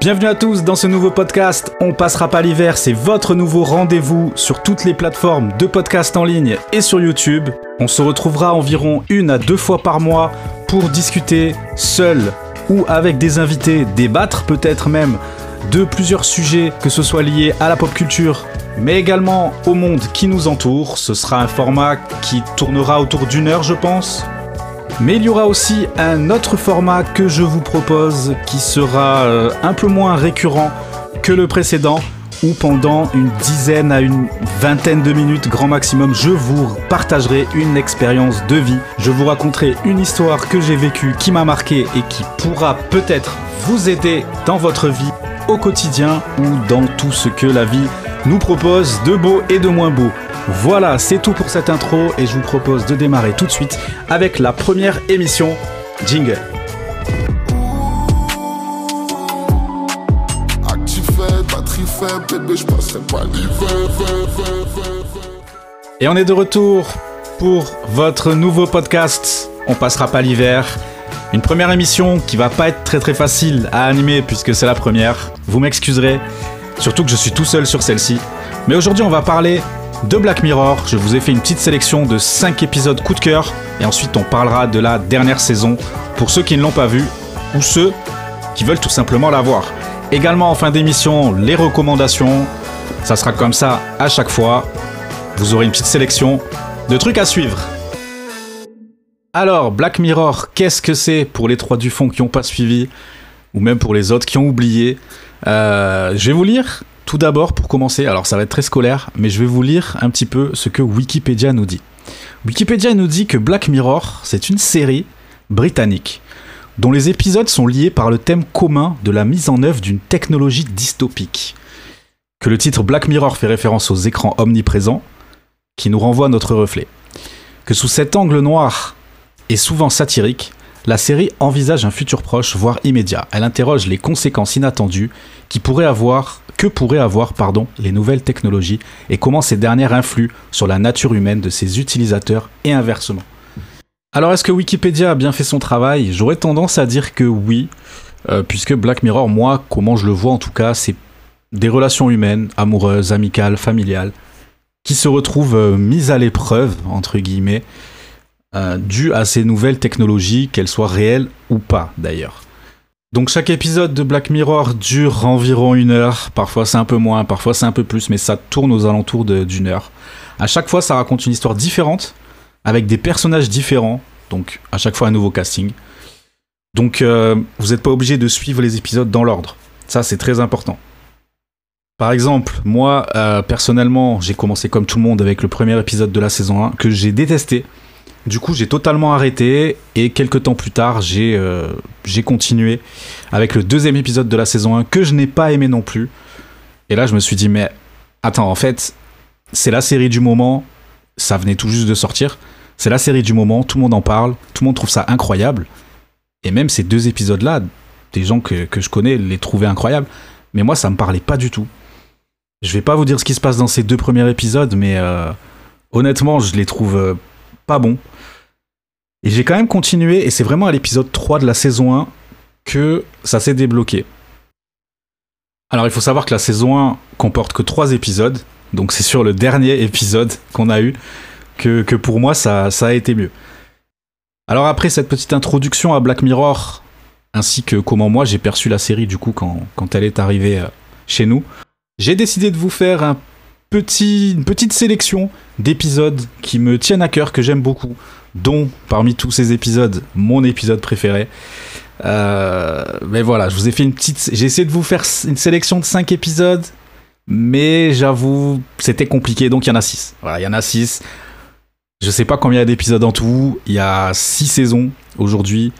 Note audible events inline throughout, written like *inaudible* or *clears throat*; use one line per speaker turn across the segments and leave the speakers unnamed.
Bienvenue à tous dans ce nouveau podcast. On passera pas l'hiver, c'est votre nouveau rendez-vous sur toutes les plateformes de podcast en ligne et sur YouTube. On se retrouvera environ une à deux fois par mois pour discuter seul ou avec des invités, débattre peut-être même de plusieurs sujets, que ce soit lié à la pop culture, mais également au monde qui nous entoure. Ce sera un format qui tournera autour d'une heure, je pense. Mais il y aura aussi un autre format que je vous propose qui sera euh, un peu moins récurrent que le précédent où pendant une dizaine à une vingtaine de minutes grand maximum, je vous partagerai une expérience de vie. Je vous raconterai une histoire que j'ai vécue, qui m'a marqué et qui pourra peut-être vous aider dans votre vie au quotidien ou dans tout ce que la vie nous propose de beau et de moins beau. Voilà, c'est tout pour cette intro et je vous propose de démarrer tout de suite avec la première émission Jingle. Et on est de retour pour votre nouveau podcast. On passera pas l'hiver. Une première émission qui va pas être très très facile à animer puisque c'est la première. Vous m'excuserez, surtout que je suis tout seul sur celle-ci. Mais aujourd'hui, on va parler de Black Mirror. Je vous ai fait une petite sélection de 5 épisodes coup de cœur. Et ensuite, on parlera de la dernière saison pour ceux qui ne l'ont pas vue ou ceux qui veulent tout simplement la voir. Également en fin d'émission, les recommandations. Ça sera comme ça à chaque fois. Vous aurez une petite sélection de trucs à suivre. Alors, Black Mirror, qu'est-ce que c'est pour les trois du fond qui n'ont pas suivi, ou même pour les autres qui ont oublié euh, Je vais vous lire tout d'abord, pour commencer, alors ça va être très scolaire, mais je vais vous lire un petit peu ce que Wikipédia nous dit. Wikipédia nous dit que Black Mirror, c'est une série britannique dont les épisodes sont liés par le thème commun de la mise en œuvre d'une technologie dystopique. Que le titre Black Mirror fait référence aux écrans omniprésents qui nous renvoient notre reflet. Que sous cet angle noir et souvent satirique, la série envisage un futur proche, voire immédiat. Elle interroge les conséquences inattendues qui pourraient avoir, que pourraient avoir les nouvelles technologies et comment ces dernières influent sur la nature humaine de ses utilisateurs et inversement. Alors est-ce que Wikipédia a bien fait son travail? J'aurais tendance à dire que oui, euh, puisque Black Mirror, moi, comment je le vois en tout cas, c'est des relations humaines, amoureuses, amicales, familiales, qui se retrouvent euh, mises à l'épreuve, entre guillemets, euh, dû à ces nouvelles technologies, qu'elles soient réelles ou pas d'ailleurs. Donc chaque épisode de Black Mirror dure environ une heure, parfois c'est un peu moins, parfois c'est un peu plus, mais ça tourne aux alentours d'une heure. À chaque fois ça raconte une histoire différente, avec des personnages différents, donc à chaque fois un nouveau casting. Donc euh, vous n'êtes pas obligé de suivre les épisodes dans l'ordre, ça c'est très important. Par exemple, moi euh, personnellement j'ai commencé comme tout le monde avec le premier épisode de la saison 1 que j'ai détesté du coup, j'ai totalement arrêté et quelques temps plus tard, euh, j'ai continué avec le deuxième épisode de la saison 1 que je n'ai pas aimé non plus. Et là, je me suis dit, mais attends, en fait, c'est la série du moment, ça venait tout juste de sortir, c'est la série du moment, tout le monde en parle, tout le monde trouve ça incroyable. Et même ces deux épisodes-là, des gens que, je connais les trouvaient incroyables, mais moi, ça me parlait pas du tout. Je vais pas vous dire ce qui se passe dans ces deux premiers épisodes, mais euh, honnêtement, je les trouve euh, pas bons. Et j'ai quand même continué, et c'est vraiment à l'épisode 3 de la saison 1 que ça s'est débloqué. Alors il faut savoir que la saison 1 comporte que 3 épisodes, donc c'est sur le dernier épisode qu'on a eu que, pour moi ça, ça a été mieux. Alors après cette petite introduction à Black Mirror, ainsi que comment moi j'ai perçu la série du coup quand, quand elle est arrivée euh, chez nous, j'ai décidé de vous faire un petite sélection d'épisodes qui me tiennent à cœur, que j'aime beaucoup, dont parmi tous ces épisodes, mon épisode préféré. Euh, mais voilà, je vous ai fait une petite. J'ai essayé de vous faire une sélection de 5 épisodes, mais j'avoue, c'était compliqué, donc il y en a 6. Voilà, il y en a 6. Je sais pas combien d'épisodes en tout. Il y a 6 saisons aujourd'hui.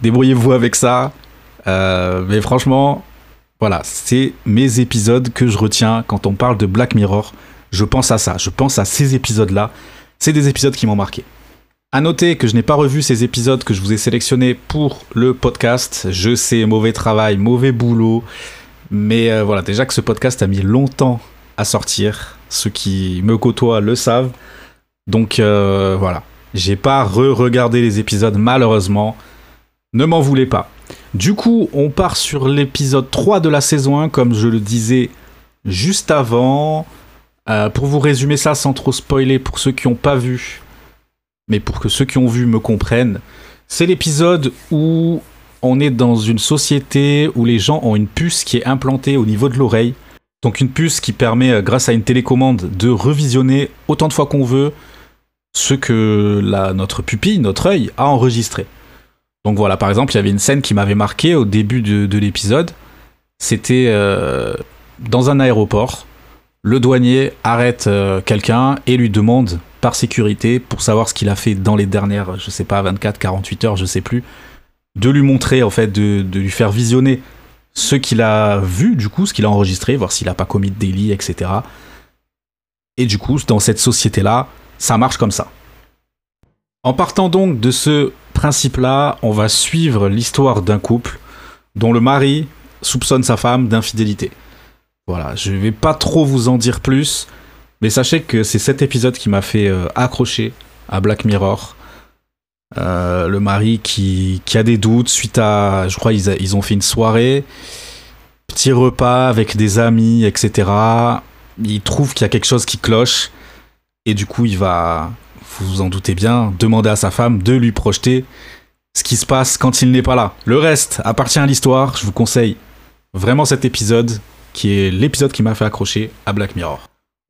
Débrouillez-vous avec ça. Euh, mais franchement, voilà, c'est mes épisodes que je retiens quand on parle de Black Mirror. Je pense à ça, je pense à ces épisodes-là. C'est des épisodes qui m'ont marqué. À noter que je n'ai pas revu ces épisodes que je vous ai sélectionnés pour le podcast. Je sais, mauvais travail, mauvais boulot. Mais euh, voilà, déjà que ce podcast a mis longtemps à sortir. Ceux qui me côtoient le savent. Donc euh, voilà, j'ai pas re-regardé les épisodes malheureusement. Ne m'en voulez pas. Du coup, on part sur l'épisode 3 de la saison 1, comme je le disais juste avant. Euh, pour vous résumer ça sans trop spoiler pour ceux qui n'ont pas vu, mais pour que ceux qui ont vu me comprennent, c'est l'épisode où on est dans une société où les gens ont une puce qui est implantée au niveau de l'oreille. Donc une puce qui permet, euh, grâce à une télécommande, de revisionner autant de fois qu'on veut ce que notre pupille, notre œil, a enregistré. Donc voilà, par exemple, il y avait une scène qui m'avait marqué au début de, l'épisode. C'était euh, dans un aéroport. Le douanier arrête euh, quelqu'un et lui demande par sécurité, pour savoir ce qu'il a fait dans les dernières, je sais pas, 24, 48 heures, je sais plus, de lui montrer, en fait, de, lui faire visionner ce qu'il a vu, du coup, ce qu'il a enregistré, voir s'il n'a pas commis de délit, etc. Et du coup, dans cette société-là, ça marche comme ça. En partant donc de ce principe-là, on va suivre l'histoire d'un couple dont le mari soupçonne sa femme d'infidélité. Voilà, je vais pas trop vous en dire plus, mais sachez que c'est cet épisode qui m'a fait euh, accrocher à Black Mirror. Euh, le mari qui, a des doutes suite à, je crois, ils, ils ont fait une soirée, petit repas avec des amis, etc. Il trouve qu'il y a quelque chose qui cloche, et du coup, il va, vous vous en doutez bien, demander à sa femme de lui projeter ce qui se passe quand il n'est pas là. Le reste appartient à l'histoire, je vous conseille vraiment cet épisode, qui est l'épisode qui m'a fait accrocher à Black Mirror.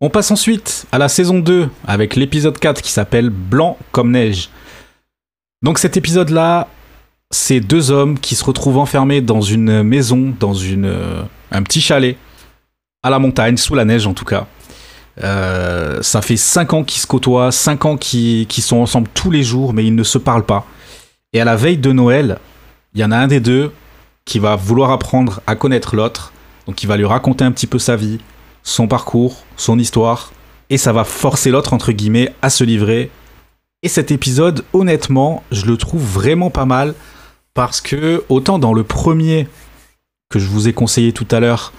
On passe ensuite à la saison 2 avec l'épisode 4 qui s'appelle Blanc comme neige. Donc cet épisode-là, c'est deux hommes qui se retrouvent enfermés dans une maison, dans euh, un petit chalet, à la montagne, sous la neige en tout cas. Euh, ça fait 5 ans qu'ils se côtoient, 5 ans qu'ils sont ensemble tous les jours, mais ils ne se parlent pas. Et à la veille de Noël, il y en a un des deux qui va vouloir apprendre à connaître l'autre donc il va lui raconter un petit peu sa vie, son parcours, son histoire, et ça va forcer l'autre, entre guillemets, à se livrer. Et cet épisode, honnêtement, je le trouve vraiment pas mal, parce que autant dans le premier que je vous ai conseillé tout à l'heure,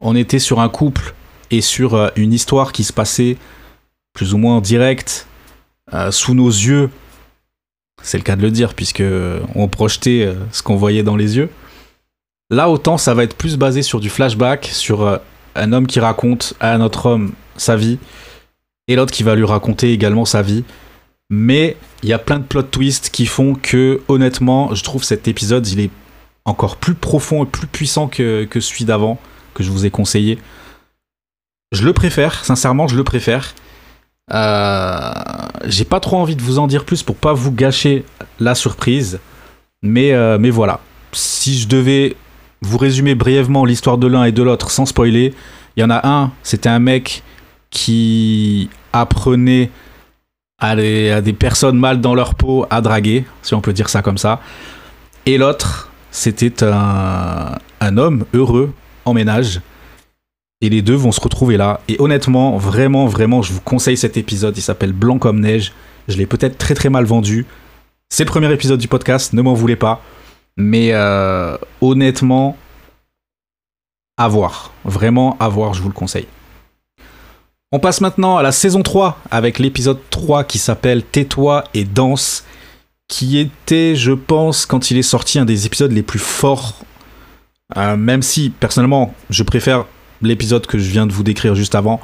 on était sur un couple et sur euh, une histoire qui se passait plus ou moins en direct, euh, sous nos yeux. C'est le cas de le dire, puisque euh, on projetait ce qu'on voyait dans les yeux. Là, autant ça va être plus basé sur du flashback, sur un homme qui raconte à un autre homme sa vie, et l'autre qui va lui raconter également sa vie. Mais il y a plein de plot twists qui font que, honnêtement, je trouve cet épisode, il est encore plus profond et plus puissant que celui d'avant, que je vous ai conseillé. Je le préfère, sincèrement, je le préfère. Euh, j'ai pas trop envie de vous en dire plus pour pas vous gâcher la surprise. Mais, euh, mais voilà. Si je devais vous résumez brièvement l'histoire de l'un et de l'autre sans spoiler. Il y en a un, c'était un mec qui apprenait à, des personnes mal dans leur peau à draguer, si on peut dire ça comme ça. Et l'autre, c'était un homme heureux en ménage. Et les deux vont se retrouver là. Et honnêtement, vraiment, vraiment, je vous conseille cet épisode. Il s'appelle Blanc comme neige. Je l'ai peut-être très très mal vendu. C'est le premier épisode du podcast, ne m'en voulez pas. Mais euh, honnêtement, à voir. Vraiment à voir, je vous le conseille. On passe maintenant à la saison 3 avec l'épisode 3 qui s'appelle Tais-toi et danse, qui était, je pense, quand il est sorti, un des épisodes les plus forts. Euh, même si, personnellement, je préfère l'épisode que je viens de vous décrire juste avant.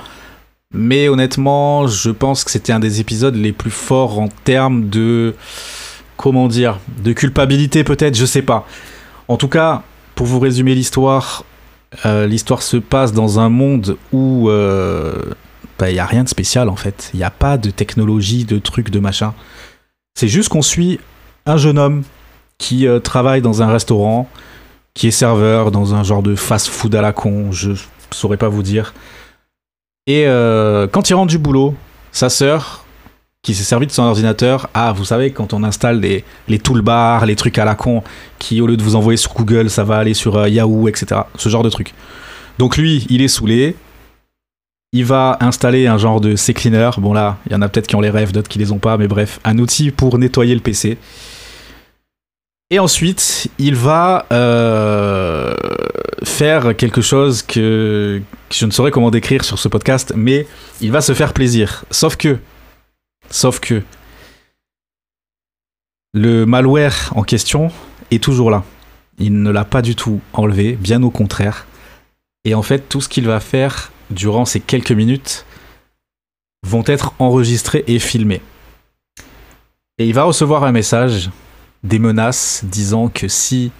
Mais honnêtement, je pense que c'était un des épisodes les plus forts en termes de comment dire, de culpabilité peut-être, je sais pas. En tout cas, pour vous résumer l'histoire, euh, l'histoire se passe dans un monde où il euh, n'y bah, a rien de spécial en fait. Il n'y a pas de technologie, de trucs, de machin. C'est juste qu'on suit un jeune homme qui euh, travaille dans un restaurant, qui est serveur dans un genre de fast-food à la con, je saurais pas vous dire. Et quand il rentre du boulot, sa sœur qui s'est servi de son ordinateur à, vous savez, quand on installe les, toolbars, les trucs à la con, qui au lieu de vous envoyer sur Google, ça va aller sur euh, Yahoo, etc. Ce genre de trucs. Donc lui, il est saoulé. Il va installer un genre de C-cleaner. Bon là, il y en a peut-être qui ont les rêves, d'autres qui les ont pas, mais bref, un outil pour nettoyer le PC. Et ensuite, il va euh, faire quelque chose que, je ne saurais comment décrire sur ce podcast, mais il va se faire plaisir. Sauf que Sauf que le malware en question est toujours là. Il ne l'a pas du tout enlevé, bien au contraire. Et en fait, tout ce qu'il va faire durant ces quelques minutes vont être enregistrés et filmés. Et il va recevoir un message, des menaces, disant que si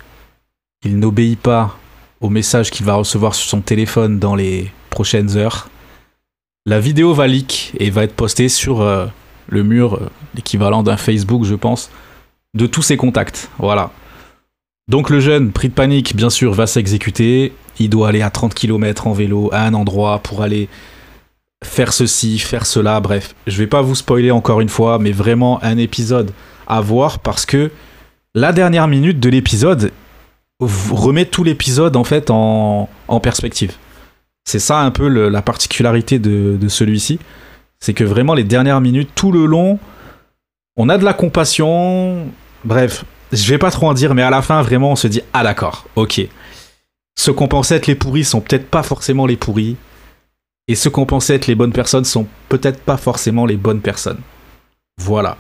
il n'obéit pas au message qu'il va recevoir sur son téléphone dans les prochaines heures, la vidéo va leak et va être postée sur euh, le mur, euh, l'équivalent d'un Facebook, je pense, de tous ses contacts. Voilà. Donc le jeune, pris de panique, bien sûr, va s'exécuter. Il doit aller à 30 km en vélo à un endroit pour aller faire ceci, faire cela, bref. Je vais pas vous spoiler encore une fois, mais vraiment un épisode à voir parce que la dernière minute de l'épisode remet tout l'épisode en fait en, perspective. C'est ça un peu la particularité de, celui-ci. C'est que vraiment les dernières minutes, tout le long, on a de la compassion. Bref, je vais pas trop en dire, mais à la fin, vraiment, on se dit Ah, d'accord, ok. Ceux qu'on pensait être les pourris sont peut-être pas forcément les pourris. Et ceux qu'on pensait être les bonnes personnes sont peut-être pas forcément les bonnes personnes. Voilà.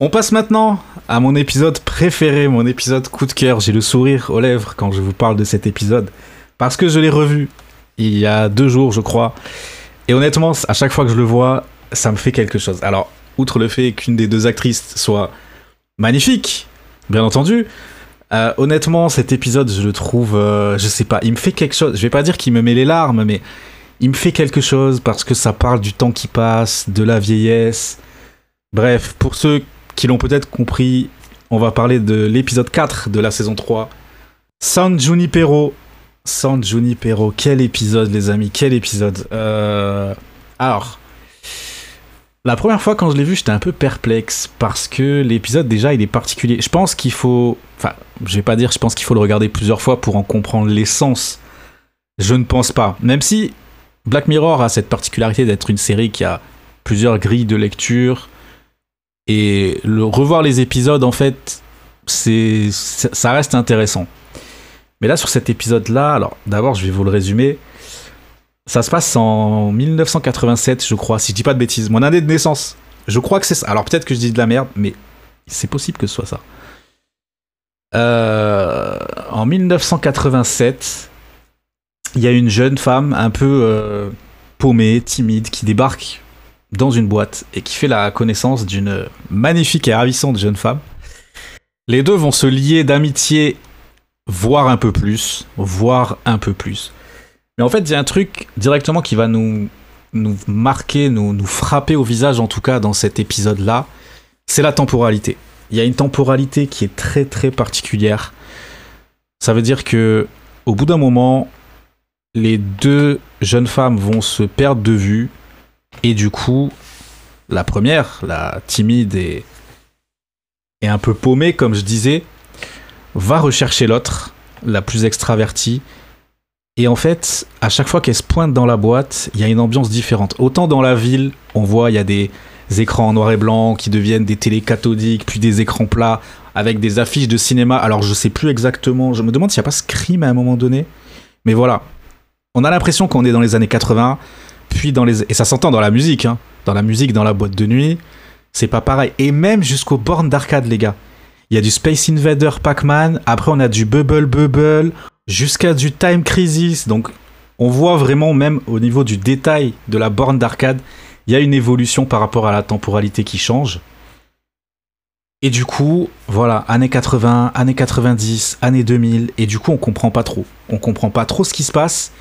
On passe maintenant à mon épisode préféré, mon épisode coup de cœur. J'ai le sourire aux lèvres quand je vous parle de cet épisode. Parce que je l'ai revu il y a deux jours, je crois. Et honnêtement, à chaque fois que je le vois, ça me fait quelque chose. Alors, outre le fait qu'une des deux actrices soit magnifique, bien entendu, euh, honnêtement, cet épisode, je le trouve, euh, je sais pas, il me fait quelque chose. Je vais pas dire qu'il me met les larmes, mais il me fait quelque chose parce que ça parle du temps qui passe, de la vieillesse. Bref, pour ceux qui l'ont peut-être compris, on va parler de l'épisode 4 de la saison 3. San Junipero. San Junipero, quel épisode les amis, quel épisode. Euh, alors, la première fois quand je l'ai vu, j'étais un peu perplexe parce que l'épisode déjà il est particulier. Je pense qu'il faut, enfin, je vais pas dire, je pense qu'il faut le regarder plusieurs fois pour en comprendre l'essence. Je ne pense pas. Même si Black Mirror a cette particularité d'être une série qui a plusieurs grilles de lecture et le revoir les épisodes en fait, c'est ça reste intéressant. Mais là sur cet épisode là, alors d'abord je vais vous le résumer. Ça se passe en 1987, je crois, si je dis pas de bêtises. Mon année de naissance. Je crois que c'est ça. Alors peut-être que je dis de la merde, mais c'est possible que ce soit ça. Euh, en 1987, il y a une jeune femme un peu euh, paumée, timide, qui débarque dans une boîte et qui fait la connaissance d'une magnifique et ravissante jeune femme. Les deux vont se lier d'amitié, voire un peu plus, voire un peu plus. Mais en fait, il y a un truc directement qui va nous, nous marquer, nous, nous frapper au visage, en tout cas dans cet épisode-là, c'est la temporalité. Il y a une temporalité qui est très très particulière. Ça veut dire que au bout d'un moment, les deux jeunes femmes vont se perdre de vue et du coup, la première, la timide et, un peu paumée, comme je disais, va rechercher l'autre, la plus extravertie. Et en fait, à chaque fois qu'elle se pointe dans la boîte, il y a une ambiance différente. Autant dans la ville, on voit, il y a des écrans en noir et blanc qui deviennent des télés cathodiques, puis des écrans plats avec des affiches de cinéma. Alors je sais plus exactement, je me demande s'il n'y a pas Scream à un moment donné. Mais voilà, on a l'impression qu'on est dans les années 80 et ça s'entend dans la musique, hein. dans la musique, dans la boîte de nuit, c'est pas pareil. Et même jusqu'aux bornes d'arcade, les gars. Il y a du Space Invader Pac-Man, après on a du Bubble Bubble, jusqu'à du Time Crisis. Donc on voit vraiment même au niveau du détail de la borne d'arcade, il y a une évolution par rapport à la temporalité qui change. Et du coup, voilà, années 80, années 90, années 2000, et du coup on comprend pas trop. On comprend pas trop ce qui se passe.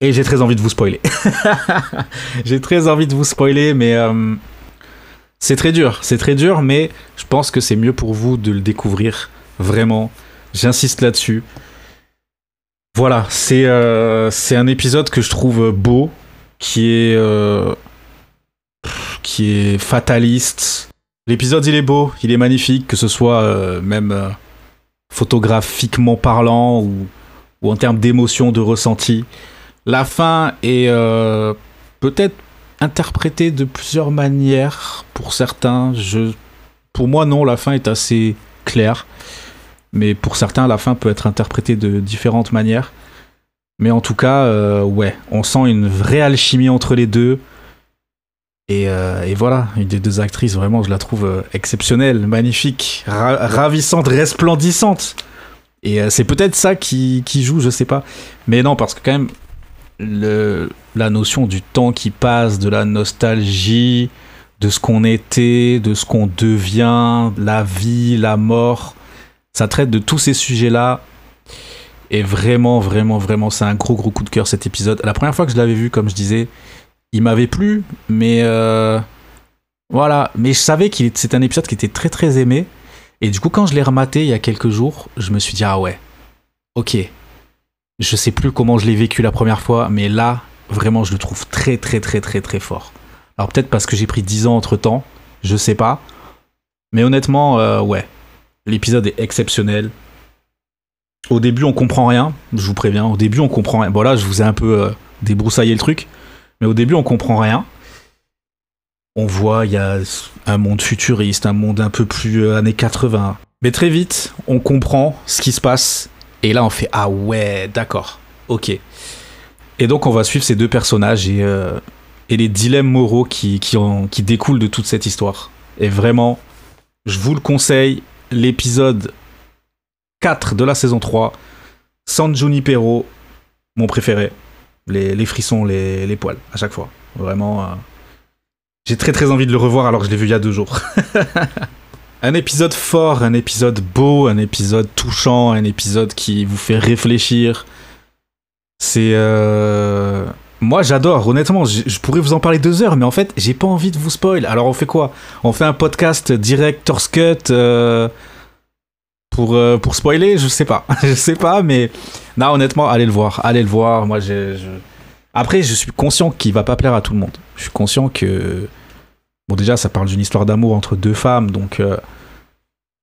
Et j'ai très envie de vous spoiler. *laughs* j'ai très envie de vous spoiler, mais euh, c'est très dur. C'est très dur, mais je pense que c'est mieux pour vous de le découvrir. Vraiment. J'insiste là-dessus. Voilà, c'est euh, un épisode que je trouve beau, qui est euh, qui est fataliste. L'épisode il est beau, il est magnifique, que ce soit même photographiquement parlant ou, ou en termes d'émotion, de ressenti. La fin est euh, peut-être interprétée de plusieurs manières pour certains. Pour moi, non, la fin est assez claire. Mais pour certains, la fin peut être interprétée de différentes manières. Mais en tout cas, euh, ouais, on sent une vraie alchimie entre les deux. Et, euh, voilà, une des deux actrices, vraiment, je la trouve exceptionnelle, magnifique, ravissante, resplendissante. Et c'est peut-être ça qui, qui, joue, je sais pas. Mais non, parce que quand même, la notion du temps qui passe, de la nostalgie, de ce qu'on était, de ce qu'on devient, la vie, la mort, ça traite de tous ces sujets-là et vraiment, vraiment, vraiment, c'est un gros, gros coup de cœur cet épisode. La première fois que je l'avais vu, comme je disais, il m'avait plu, mais euh, voilà. Mais je savais que c'était un épisode qui était très, très aimé. Et du coup, quand je l'ai rematé il y a quelques jours, je me suis dit, ah ouais, ok. Je sais plus comment je l'ai vécu la première fois, mais là, vraiment, je le trouve très, très, très, très, très fort. Alors peut-être parce que j'ai pris 10 ans entre temps, je sais pas. Mais honnêtement, euh, ouais. L'épisode est exceptionnel. Au début, on comprend rien, je vous préviens. Au début, on comprend rien. Bon, là, je vous ai un peu euh, débroussaillé le truc. Mais au début, on comprend rien. On voit, il y a un monde futuriste, un monde un peu plus euh, années 80. Mais très vite, on comprend ce qui se passe. Et là, on fait Ah ouais, d'accord, ok. Et donc, on va suivre ces deux personnages et, euh, les dilemmes moraux qui, qui, qui découlent de toute cette histoire. Et vraiment, je vous le conseille, l'épisode 4 de la saison 3. San Junipero, mon préféré. Les, frissons, les, poils, à chaque fois. Vraiment. Euh, j'ai très très envie de le revoir alors que je l'ai vu il y a deux jours. *laughs* un épisode fort, un épisode beau, un épisode touchant, un épisode qui vous fait réfléchir. C'est. Euh, moi j'adore, honnêtement, je pourrais vous en parler deux heures, mais en fait j'ai pas envie de vous spoil. Alors on fait quoi? On fait un podcast director's cut euh, pour, euh, pour spoiler, je sais pas. *laughs* je sais pas, mais non, honnêtement, allez le voir. Allez le voir. Moi. Après, je suis conscient qu'il va pas plaire à tout le monde. Je suis conscient que. Bon, déjà, ça parle d'une histoire d'amour entre deux femmes, donc. Euh,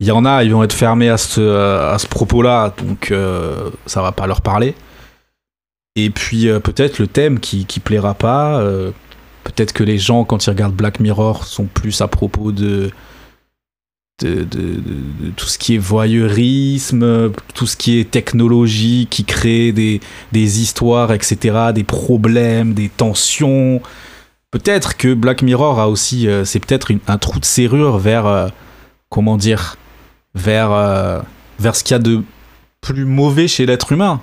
il y en a, ils vont être fermés à ce, à ce propos-là, donc euh, ça va pas leur parler. Et puis peut-être le thème qui, qui plaira pas. peut-être que les gens, quand ils regardent Black Mirror, sont plus à propos de de, tout ce qui est voyeurisme, tout ce qui est technologie qui crée des, histoires, etc., des problèmes, des tensions. Peut-être que Black Mirror a aussi, euh, c'est peut-être un trou de serrure vers, euh, comment dire, vers, euh, vers ce qu'il y a de plus mauvais chez l'être humain.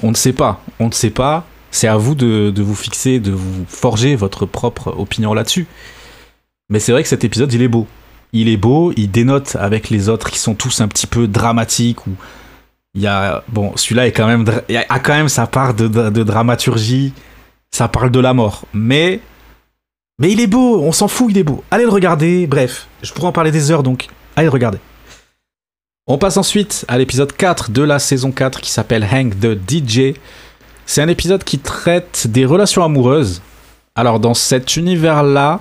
On ne sait pas, on ne sait pas. C'est à vous de, de vous fixer, de vous forger votre propre opinion là-dessus. Mais c'est vrai que cet épisode, il est beau il est beau, il dénote avec les autres qui sont tous un petit peu dramatiques ou il y a bon celui-là a quand même sa part de, dramaturgie, ça parle de la mort, mais mais il est beau, on s'en fout, il est beau. Allez le regarder, bref, je pourrais en parler des heures donc allez le regarder. On passe ensuite à l'épisode 4 de la saison 4 qui s'appelle Hank the DJ. C'est un épisode qui traite des relations amoureuses. Alors dans cet univers-là,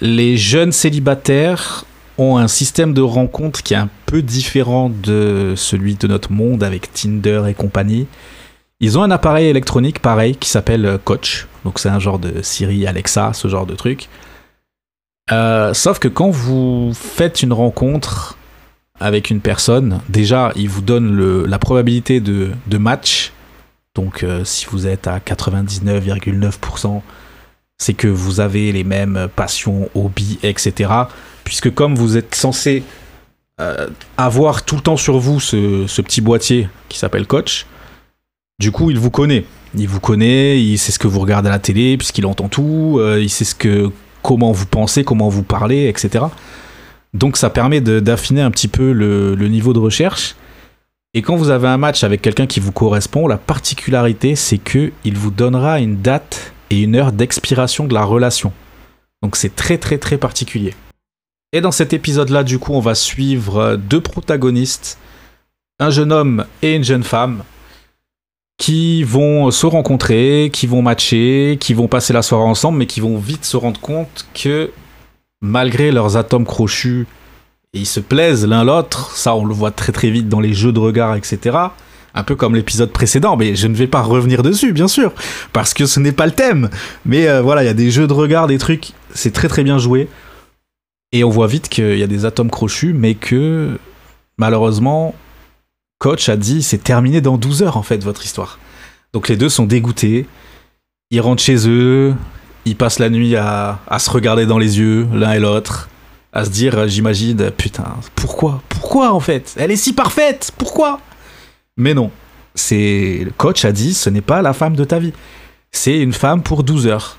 les jeunes célibataires ont un système de rencontre qui est un peu différent de celui de notre monde avec Tinder et compagnie. Ils ont un appareil électronique pareil qui s'appelle euh, Coach. Donc c'est un genre de Siri, Alexa, ce genre de truc. Euh, sauf que quand vous faites une rencontre avec une personne, déjà, il vous donne la probabilité de, match. Donc euh, si vous êtes à 99,9%, c'est que vous avez les mêmes passions, hobbies, etc. Puisque comme vous êtes censé euh, avoir tout le temps sur vous ce, petit boîtier qui s'appelle Coach, du coup il vous connaît. Il vous connaît, il sait ce que vous regardez à la télé, puisqu'il entend tout, euh, il sait ce que, comment vous pensez, comment vous parlez, etc. Donc ça permet d'affiner un petit peu le, le niveau de recherche. Et quand vous avez un match avec quelqu'un qui vous correspond, la particularité c'est que il vous donnera une date et une heure d'expiration de la relation. Donc c'est très très très particulier. Et dans cet épisode-là, du coup, on va suivre deux protagonistes, un jeune homme et une jeune femme, qui vont se rencontrer, qui vont matcher, qui vont passer la soirée ensemble, mais qui vont vite se rendre compte que malgré leurs atomes crochus, ils se plaisent l'un l'autre, ça on le voit très très vite dans les jeux de regard, etc un peu comme l'épisode précédent, mais je ne vais pas revenir dessus, bien sûr, parce que ce n'est pas le thème. Mais euh, voilà, il y a des jeux de regard, des trucs, c'est très très bien joué. Et on voit vite qu'il y a des atomes crochus, mais que malheureusement, Coach a dit c'est terminé dans 12 heures en fait votre histoire. Donc les deux sont dégoûtés, ils rentrent chez eux, Ils passent la nuit à, se regarder dans les yeux, l'un et l'autre, à se dire, j'imagine, putain, pourquoi? Pourquoi en fait? Elle est si parfaite Pourquoi? Mais non, c'est le coach a dit, ce n'est pas la femme de ta vie. C'est une femme pour 12 heures.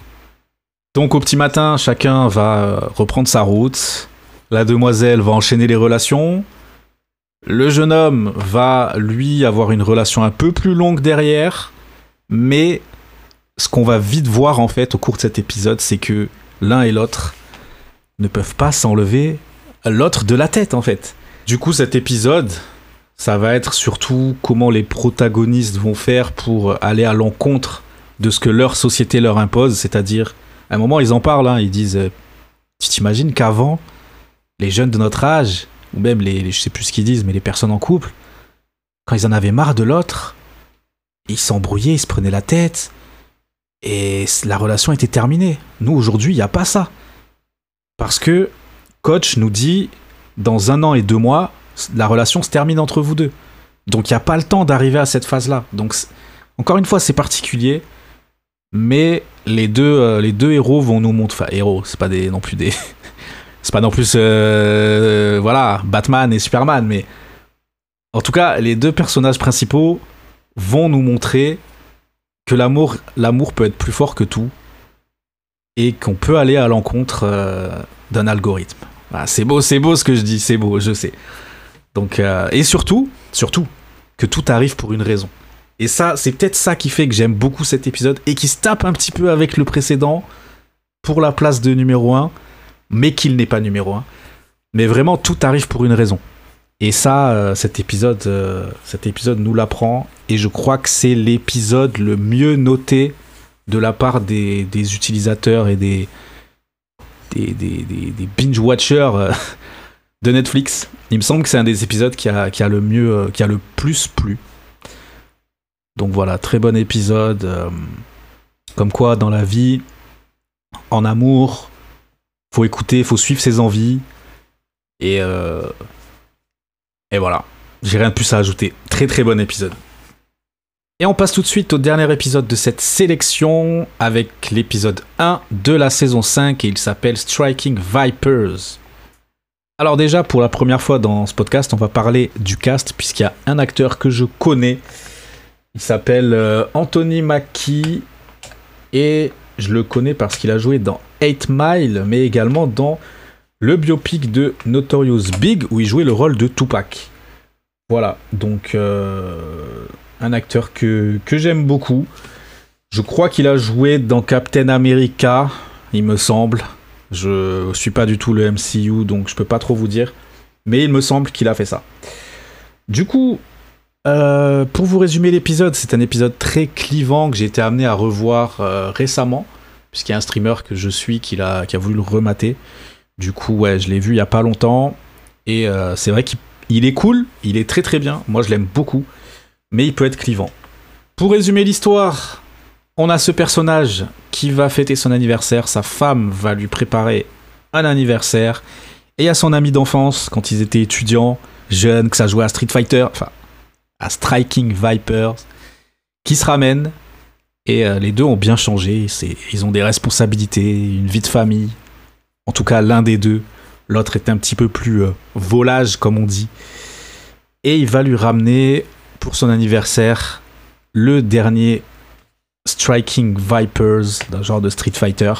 Donc au petit matin, chacun va reprendre sa route. La demoiselle va enchaîner les relations. Le jeune homme va, lui, avoir une relation un peu plus longue derrière. Mais ce qu'on va vite voir, en fait, au cours de cet épisode, c'est que l'un et l'autre ne peuvent pas s'enlever l'autre de la tête, en fait. Du coup, cet épisode, ça va être surtout comment les protagonistes vont faire pour aller à l'encontre de ce que leur société leur impose, c'est-à-dire à un moment, ils en parlent, hein, ils disent euh, Tu t'imagines qu'avant, les jeunes de notre âge, ou même les, je sais plus ce qu'ils disent, mais les personnes en couple, quand ils en avaient marre de l'autre, ils s'embrouillaient, ils se prenaient la tête, et la relation était terminée. Nous, aujourd'hui, il n'y a pas ça. Parce que coach nous dit Dans un an et deux mois, la relation se termine entre vous deux. Donc il n'y a pas le temps d'arriver à cette phase-là. Donc encore une fois, c'est particulier. Mais les deux, euh, les deux héros vont nous montrer. Enfin, héros, c'est pas des, non plus des. *laughs* c'est pas non plus. Euh, voilà, Batman et Superman, mais. En tout cas, les deux personnages principaux vont nous montrer que l'amour, l'amour peut être plus fort que tout et qu'on peut aller à l'encontre euh, d'un algorithme. c'est beau, c'est beau ce que je dis, c'est beau, je sais. Donc, et surtout, surtout, que tout arrive pour une raison. Et ça, c'est peut-être ça qui fait que j'aime beaucoup cet épisode et qui se tape un petit peu avec le précédent pour la place de numéro 1, mais qu'il n'est pas numéro 1. Mais vraiment, tout arrive pour une raison. Et ça, euh, cet épisode, euh, cet épisode nous l'apprend. Et je crois que c'est l'épisode le mieux noté de la part des, utilisateurs et des, des, binge-watchers euh, de Netflix. Il me semble que c'est un des épisodes qui a, qui a le mieux, qui a le plus plu. Donc voilà, très bon épisode. Comme quoi, dans la vie, en amour, faut écouter, faut suivre ses envies. Et, euh, et voilà, j'ai rien de plus à ajouter. Très très bon épisode. Et on passe tout de suite au dernier épisode de cette sélection avec l'épisode 1 de la saison 5 et il s'appelle Striking Vipers. Alors déjà, pour la première fois dans ce podcast, on va parler du cast puisqu'il y a un acteur que je connais il s'appelle euh, Anthony Mackie et je le connais parce qu'il a joué dans 8 Mile, mais également dans le biopic de Notorious Big où il jouait le rôle de Tupac. Voilà, donc euh, un acteur que, j'aime beaucoup. Je crois qu'il a joué dans Captain America, il me semble. Je suis pas du tout le MCU, donc je peux pas trop vous dire. Mais il me semble qu'il a fait ça. Du coup, euh, pour vous résumer l'épisode, c'est un épisode très clivant que j'ai été amené à revoir euh, récemment, puisqu'il y a un streamer que je suis qui a, voulu le remater. Du coup, je l'ai vu il y a pas longtemps. Et euh, c'est vrai qu'il est cool, il est très très bien. Moi, je l'aime beaucoup. Mais il peut être clivant. Pour résumer l'histoire, on a ce personnage qui va fêter son anniversaire. Sa femme va lui préparer un anniversaire. Et a son ami d'enfance, quand ils étaient étudiants, jeunes, que ça jouait à Street Fighter. Enfin, à Striking Vipers, qui se ramènent. Et euh, les deux ont bien changé. Ils ont des responsabilités, une vie de famille. En tout cas, l'un des deux. L'autre est un petit peu plus euh, volage, comme on dit. Et il va lui ramener, pour son anniversaire, le dernier Striking Vipers, d'un genre de Street Fighter.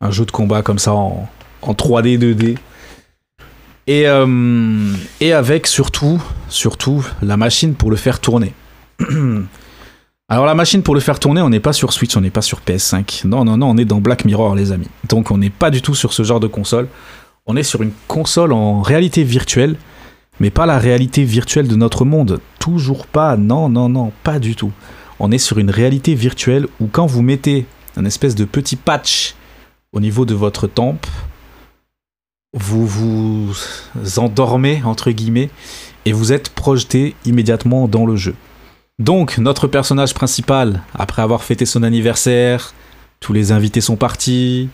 Un jeu de combat comme ça en, en 3D, 2D. Et, euh, et avec surtout, surtout la machine pour le faire tourner. *clears throat* Alors la machine pour le faire tourner, on n'est pas sur Switch, on n'est pas sur PS5. Non, non, non, on est dans Black Mirror, les amis. Donc on n'est pas du tout sur ce genre de console. On est sur une console en réalité virtuelle, mais pas la réalité virtuelle de notre monde. Toujours pas, non, non, non, pas du tout. On est sur une réalité virtuelle où quand vous mettez un espèce de petit patch au niveau de votre tempe, vous vous endormez, entre guillemets, et vous êtes projeté immédiatement dans le jeu. Donc, notre personnage principal, après avoir fêté son anniversaire, tous les invités sont partis,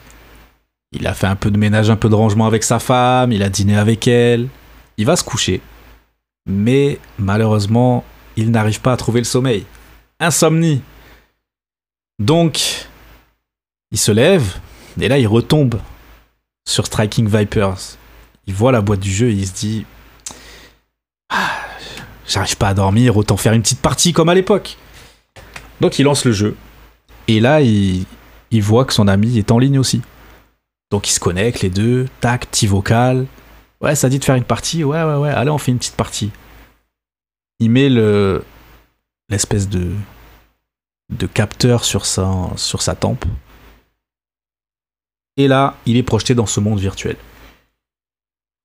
il a fait un peu de ménage, un peu de rangement avec sa femme, il a dîné avec elle, il va se coucher. Mais malheureusement, il n'arrive pas à trouver le sommeil. Insomnie. Donc, Il se lève, et là il retombe sur Striking Vipers. Il voit la boîte du jeu et il se dit ah, J'arrive pas à dormir, autant faire une petite partie comme à l'époque. Donc il lance le jeu. Et là, il, voit que son ami est en ligne aussi. Donc ils se connectent les deux, tac, petit vocal. Ouais, ça dit de faire une partie. Ouais, ouais, ouais, allez, on fait une petite partie. Il met le l'espèce de de capteur sur sa, sur sa tempe. Et là, il est projeté dans ce monde virtuel.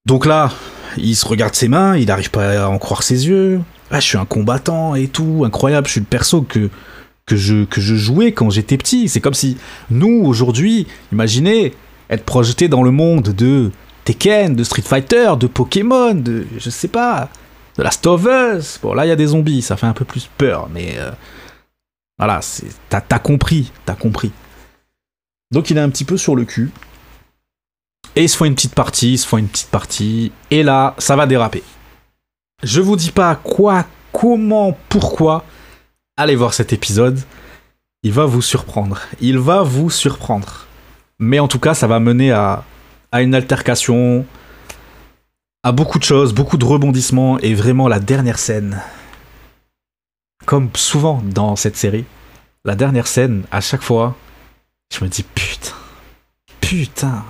Donc là, il se regarde ses mains, il n'arrive pas à en croire ses yeux. Ah, je suis un combattant et tout, incroyable, je suis le perso que, que, je, jouais quand j'étais petit. C'est comme si nous, aujourd'hui, imaginez être projeté dans le monde de Tekken, de Street Fighter, de Pokémon, de je sais pas, de Last of Us. Bon, là, il y a des zombies, ça fait un peu plus peur, mais euh, voilà, t'as compris, t'as compris. Donc il est un petit peu sur le cul. Et ils se font une petite partie, ils se font une petite partie. Et là, ça va déraper. Je vous dis pas quoi, comment, pourquoi. Allez voir cet épisode. Il va vous surprendre. Il va vous surprendre. Mais en tout cas, ça va mener à, à une altercation, à beaucoup de choses, beaucoup de rebondissements. Et vraiment, la dernière scène, comme souvent dans cette série, la dernière scène, à chaque fois, je me dis putain, putain.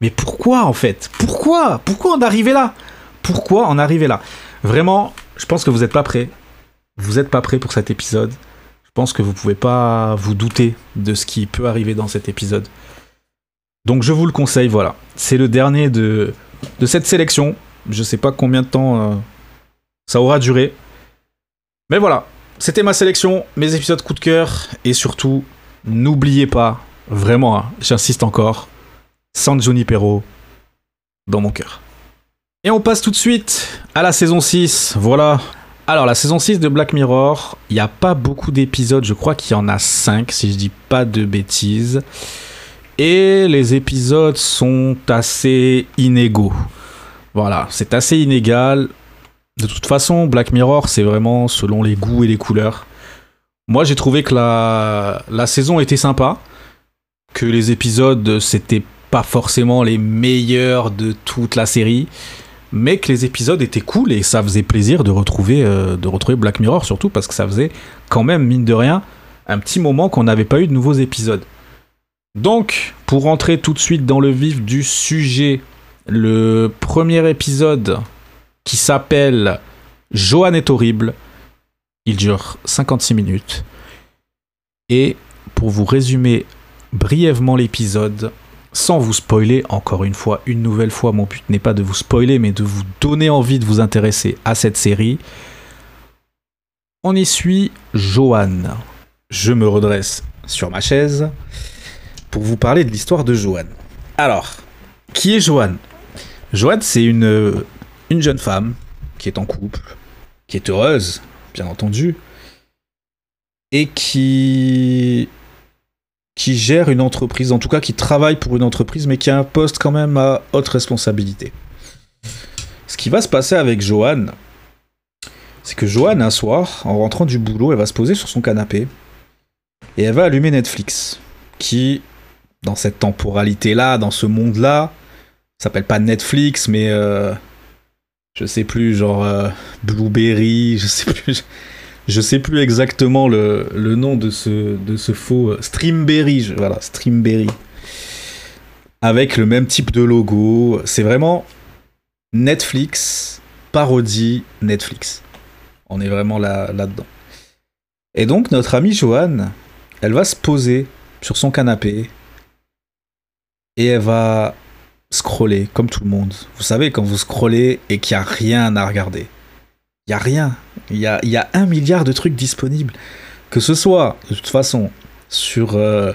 Mais pourquoi en fait? Pourquoi? Pourquoi en arriver là? Pourquoi en arriver là? Vraiment, je pense que vous n'êtes pas prêts. Vous n'êtes pas prêts pour cet épisode. Je pense que vous pouvez pas vous douter de ce qui peut arriver dans cet épisode. Donc je vous le conseille, voilà. C'est le dernier de, de cette sélection. Je sais pas combien de temps euh, ça aura duré. Mais voilà, c'était ma sélection, mes épisodes coup de cœur, et surtout, n'oubliez pas, vraiment, hein, j'insiste encore, San Junipero dans mon cœur. Et on passe tout de suite à la saison 6, voilà. Alors la saison 6 de Black Mirror, il n'y a pas beaucoup d'épisodes, je crois qu'il y en a 5 si je dis pas de bêtises. Et les épisodes sont assez inégaux. Voilà, c'est assez inégal. De toute façon, Black Mirror, c'est vraiment selon les goûts et les couleurs. Moi, j'ai trouvé que la, la saison était sympa, que les épisodes, c'était pas forcément les meilleurs de toute la série, mais que les épisodes étaient cool et ça faisait plaisir de retrouver, euh, de retrouver Black Mirror, surtout parce que ça faisait quand même, mine de rien, un petit moment qu'on n'avait pas eu de nouveaux épisodes. Donc, pour rentrer tout de suite dans le vif du sujet, le premier épisode qui s'appelle Johan est horrible. Il dure 56 minutes. Et pour vous résumer brièvement l'épisode, sans vous spoiler, encore une fois, une nouvelle fois, mon but n'est pas de vous spoiler, mais de vous donner envie de vous intéresser à cette série. On y suit Johan. Je me redresse sur ma chaise pour vous parler de l'histoire de Johan. Alors, qui est Johan? Johan, c'est une une jeune femme qui est en couple, qui est heureuse, bien entendu, et qui qui gère une entreprise, en tout cas qui travaille pour une entreprise, mais qui a un poste quand même à haute responsabilité. Ce qui va se passer avec Joanne, c'est que Joanne, un soir, en rentrant du boulot, elle va se poser sur son canapé et elle va allumer Netflix, qui, dans cette temporalité-là, dans ce monde-là, s'appelle pas Netflix, mais euh, je sais plus, genre euh, Blueberry, je sais plus, je, sais plus exactement le, nom de ce, de ce faux euh, Streamberry, voilà, Streamberry. Avec le même type de logo, c'est vraiment Netflix, parodie Netflix. On est vraiment là, là-dedans. Et donc, notre amie Joanne, elle va se poser sur son canapé et elle va scroller comme tout le monde. Vous savez, quand vous scrollez et qu'il n'y a rien à regarder. Il n'y a rien. Il y a, un milliard de trucs disponibles. Que ce soit, de toute façon, sur euh,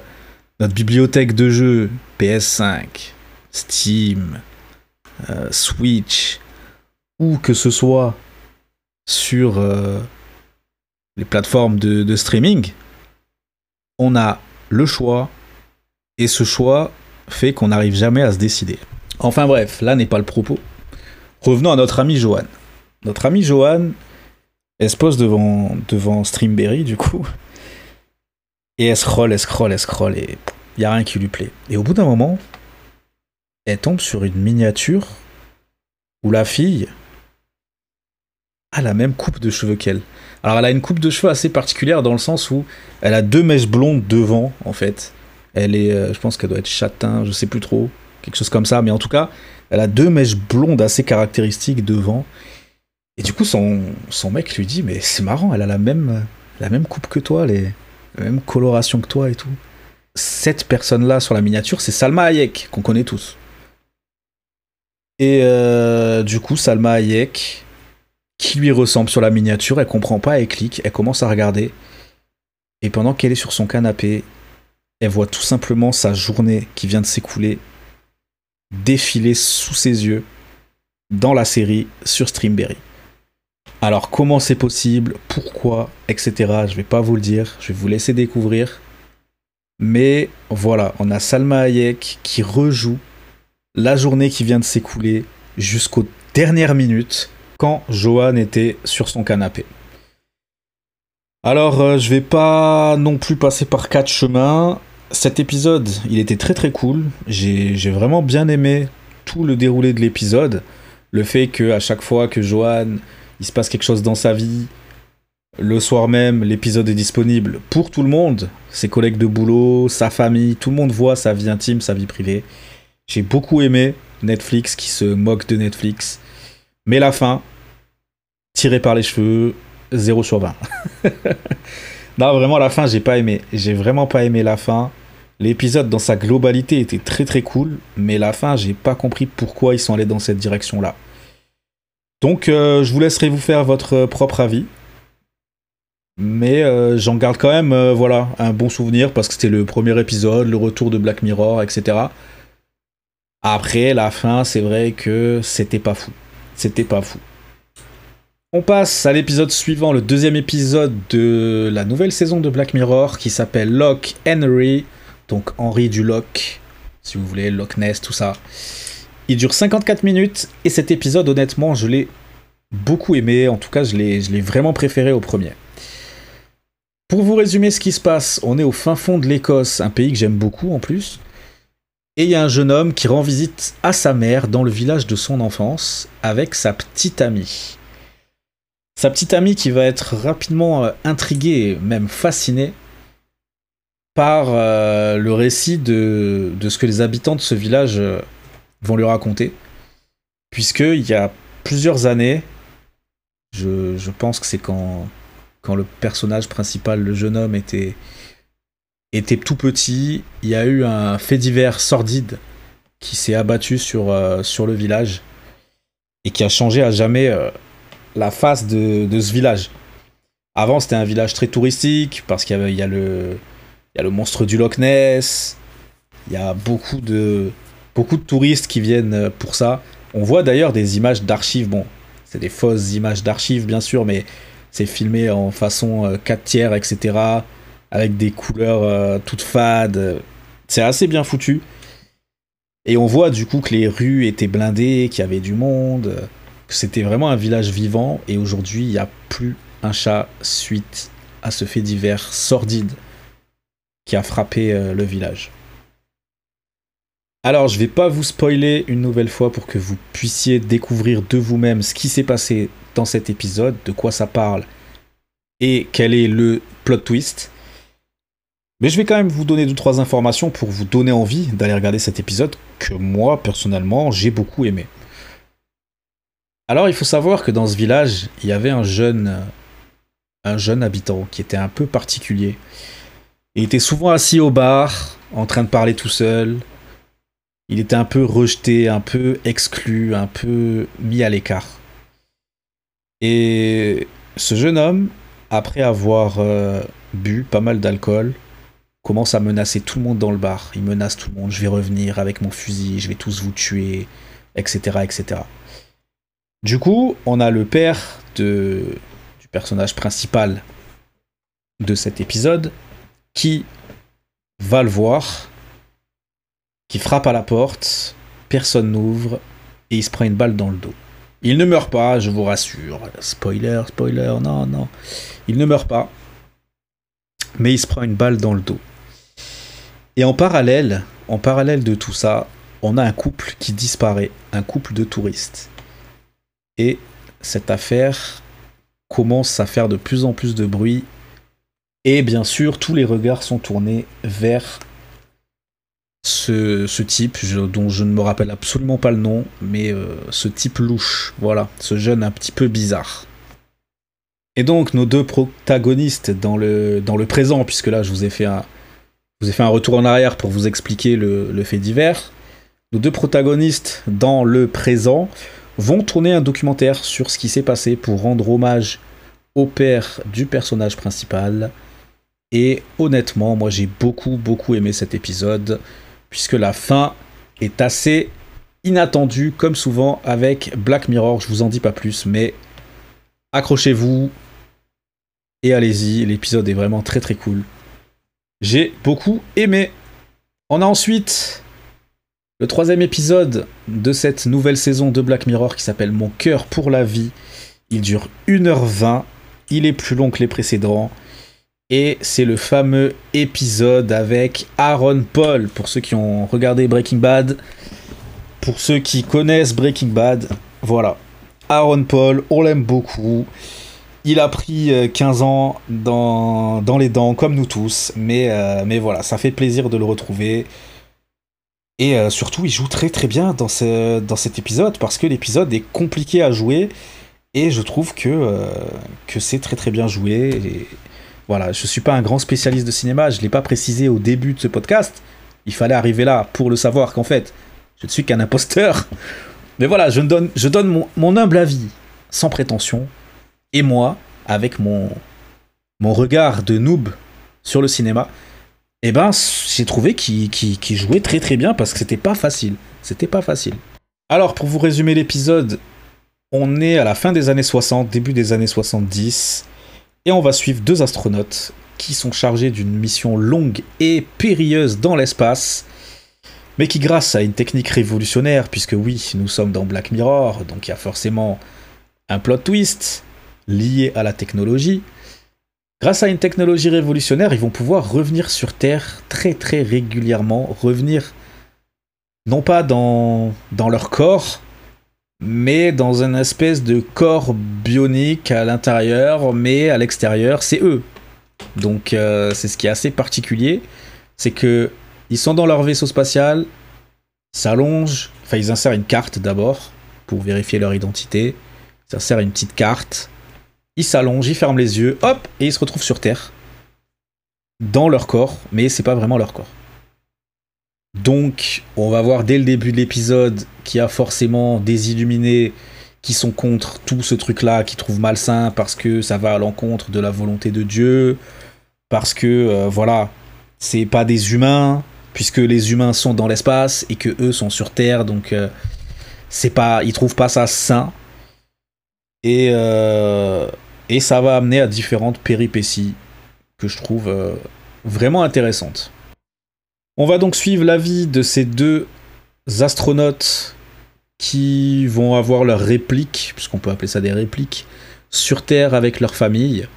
notre bibliothèque de jeux, PS5, Steam, euh, Switch, ou que ce soit sur euh, les plateformes de streaming, on a le choix. Et ce choix, fait qu'on n'arrive jamais à se décider. Enfin bref, là n'est pas le propos. Revenons à notre ami Johan. Notre ami Johan, elle se pose devant, devant Streamberry du coup. Et elle scroll, elle scroll, elle scroll. Et il a rien qui lui plaît. Et au bout d'un moment, elle tombe sur une miniature où la fille a la même coupe de cheveux qu'elle. Alors elle a une coupe de cheveux assez particulière dans le sens où elle a deux mèches blondes devant en fait. Elle est, euh, je pense qu'elle doit être châtain, je sais plus trop, quelque chose comme ça. Mais en tout cas, elle a deux mèches blondes assez caractéristiques devant. Et du coup, son, mec lui dit, mais c'est marrant, elle a la même, la même coupe que toi, les, la même coloration que toi et tout. Cette personne-là sur la miniature, c'est Salma Hayek, qu'on connaît tous. Et euh, du coup, Salma Hayek, qui lui ressemble sur la miniature, elle comprend pas, elle clique, elle commence à regarder. Et pendant qu'elle est sur son canapé, elle voit tout simplement sa journée qui vient de s'écouler défiler sous ses yeux dans la série sur Streamberry. Alors comment c'est possible, pourquoi, etc. Je vais pas vous le dire, je vais vous laisser découvrir. Mais voilà, on a Salma Hayek qui rejoue la journée qui vient de s'écouler jusqu'aux dernières minutes quand Johan était sur son canapé. Alors, euh, je vais pas non plus passer par quatre chemins. Cet épisode, il était très très cool. J'ai vraiment bien aimé tout le déroulé de l'épisode. Le fait que à chaque fois que Johan, il se passe quelque chose dans sa vie, le soir même, l'épisode est disponible pour tout le monde, ses collègues de boulot, sa famille, tout le monde voit sa vie intime, sa vie privée. J'ai beaucoup aimé Netflix qui se moque de Netflix. Mais la fin, tirée par les cheveux, 0 sur 20. *laughs* non, vraiment, la fin, j'ai pas aimé. J'ai vraiment pas aimé la fin. L'épisode dans sa globalité était très très cool, mais la fin, j'ai pas compris pourquoi ils sont allés dans cette direction-là. Donc, euh, je vous laisserai vous faire votre propre avis. Mais euh, j'en garde quand même euh, voilà, un bon souvenir parce que c'était le premier épisode, le retour de Black Mirror, etc. Après, la fin, c'est vrai que c'était pas fou. C'était pas fou. On passe à l'épisode suivant, le deuxième épisode de la nouvelle saison de Black Mirror qui s'appelle Lock Henry. Donc Henry du Lock, si vous voulez, Loch Ness, tout ça. Il dure 54 minutes et cet épisode, honnêtement, je l'ai beaucoup aimé. En tout cas, je l'ai vraiment préféré au premier. Pour vous résumer ce qui se passe, on est au fin fond de l'Écosse, un pays que j'aime beaucoup en plus. Et il y a un jeune homme qui rend visite à sa mère dans le village de son enfance avec sa petite amie. Sa petite amie qui va être rapidement euh, intriguée même fascinée par euh, le récit de, ce que les habitants de ce village euh, vont lui raconter. Puisqu'il y a plusieurs années, je, pense que c'est quand le personnage principal, le jeune homme, était, tout petit, il y a eu un fait divers sordide qui s'est abattu sur, euh, le village et qui a changé à jamais euh, la face de, ce village. Avant, c'était un village très touristique parce qu'il y, il y a le monstre du Loch Ness, il y a beaucoup de, beaucoup de touristes qui viennent euh, pour ça. On voit d'ailleurs des images d'archives, bon, c'est des fausses images d'archives bien sûr, mais c'est filmé en façon 4 euh, tiers, etc. Avec des couleurs euh, toutes fades. C'est assez bien foutu. Et on voit du coup que les rues étaient blindées, qu'il y avait du monde, que c'était vraiment un village vivant. Et aujourd'hui, il n'y a plus un chat suite à ce fait divers sordide qui a frappé le village. Alors, je vais pas vous spoiler une nouvelle fois pour que vous puissiez découvrir de vous-même ce qui s'est passé dans cet épisode, de quoi ça parle et quel est le plot twist. Mais je vais quand même vous donner deux trois informations pour vous donner envie d'aller regarder cet épisode que moi personnellement j'ai beaucoup aimé. Alors il faut savoir que dans ce village, il y avait un jeune un jeune habitant qui était un peu particulier. Il était souvent assis au bar en train de parler tout seul. Il était un peu rejeté, un peu exclu, un peu mis à l'écart. Et ce jeune homme, après avoir euh, bu pas mal d'alcool, commence à menacer tout le monde dans le bar. Il menace tout le monde, je vais revenir avec mon fusil, je vais tous vous tuer, etc. etc. Du coup, on a le père du personnage principal de cet épisode qui va le voir, qui frappe à la porte, personne n'ouvre, et il se prend une balle dans le dos. Il ne meurt pas, je vous rassure. Spoiler, spoiler, non, non. Il ne meurt pas. Mais il se prend une balle dans le dos. Et en parallèle, en parallèle de tout ça, on a un couple qui disparaît, un couple de touristes. Et cette affaire commence à faire de plus en plus de bruit. Et bien sûr, tous les regards sont tournés vers ce, type, dont je ne me rappelle absolument pas le nom, mais euh, ce type louche, voilà, ce jeune un petit peu bizarre. Et donc nos deux protagonistes dans le, présent, puisque là je vous ai fait un, vous ai fait un retour en arrière pour vous expliquer le, le fait divers, nos deux protagonistes dans le présent vont tourner un documentaire sur ce qui s'est passé pour rendre hommage au père du personnage principal. Et honnêtement, moi j'ai beaucoup beaucoup aimé cet épisode puisque la fin est assez inattendue, comme souvent avec Black Mirror. Je vous en dis pas plus, mais accrochez-vous et allez-y. L'épisode est vraiment très très cool. J'ai beaucoup aimé. On a ensuite le troisième épisode de cette nouvelle saison de Black Mirror qui s'appelle Mon cœur pour la vie. Il dure 1h20. Il est plus long que les précédents. Et c'est le fameux épisode avec Aaron Paul, pour ceux qui ont regardé Breaking Bad. Pour ceux qui connaissent Breaking Bad, voilà. Aaron Paul, on l'aime beaucoup. Il a pris 15 euh, ans dans, les dents, comme nous tous. Mais, euh, mais voilà, ça fait plaisir de le retrouver. Et euh, surtout, il joue très très bien dans, ce, dans cet épisode, parce que l'épisode est compliqué à jouer. Et je trouve que, que c'est très très bien joué. Voilà, je suis pas un grand spécialiste de cinéma, je l'ai pas précisé au début de ce podcast. Il fallait arriver là pour le savoir qu'en fait, je ne suis qu'un imposteur. Mais voilà, je donne, je donne mon, humble avis, sans prétention. Et moi, avec mon, mon regard de noob sur le cinéma, eh ben, j'ai trouvé qu'il jouait très très bien parce que c'était pas facile. C'était pas facile. Alors, pour vous résumer l'épisode, on est à la fin des années 60, début des années 70. Et on va suivre deux astronautes qui sont chargés d'une mission longue et périlleuse dans l'espace, mais qui grâce à une technique révolutionnaire, puisque oui, nous sommes dans Black Mirror, donc il y a forcément un plot twist lié à la technologie, grâce à une technologie révolutionnaire, ils vont pouvoir revenir sur Terre très très régulièrement, revenir non pas dans, dans leur corps, mais dans un espèce de corps bionique à l'intérieur, mais à l'extérieur, c'est eux. Donc euh, c'est ce qui est assez particulier, c'est que ils sont dans leur vaisseau spatial, s'allongent, enfin ils insèrent une carte d'abord pour vérifier leur identité, ils insèrent une petite carte, ils s'allongent, ils ferment les yeux, hop, et ils se retrouvent sur Terre, dans leur corps, mais c'est pas vraiment leur corps. Donc, on va voir dès le début de l'épisode qu'il y a forcément des illuminés qui sont contre tout ce truc-là, qui trouvent malsain parce que ça va à l'encontre de la volonté de Dieu, parce que, euh, voilà, c'est pas des humains, puisque les humains sont dans l'espace et que eux sont sur Terre, donc euh, c'est pas, ils trouvent pas ça sain. Et, euh, et ça va amener à différentes péripéties que je trouve vraiment intéressantes. On va donc suivre la vie de ces deux astronautes qui vont avoir leur réplique, puisqu'on peut appeler ça des répliques, sur Terre avec leur famille.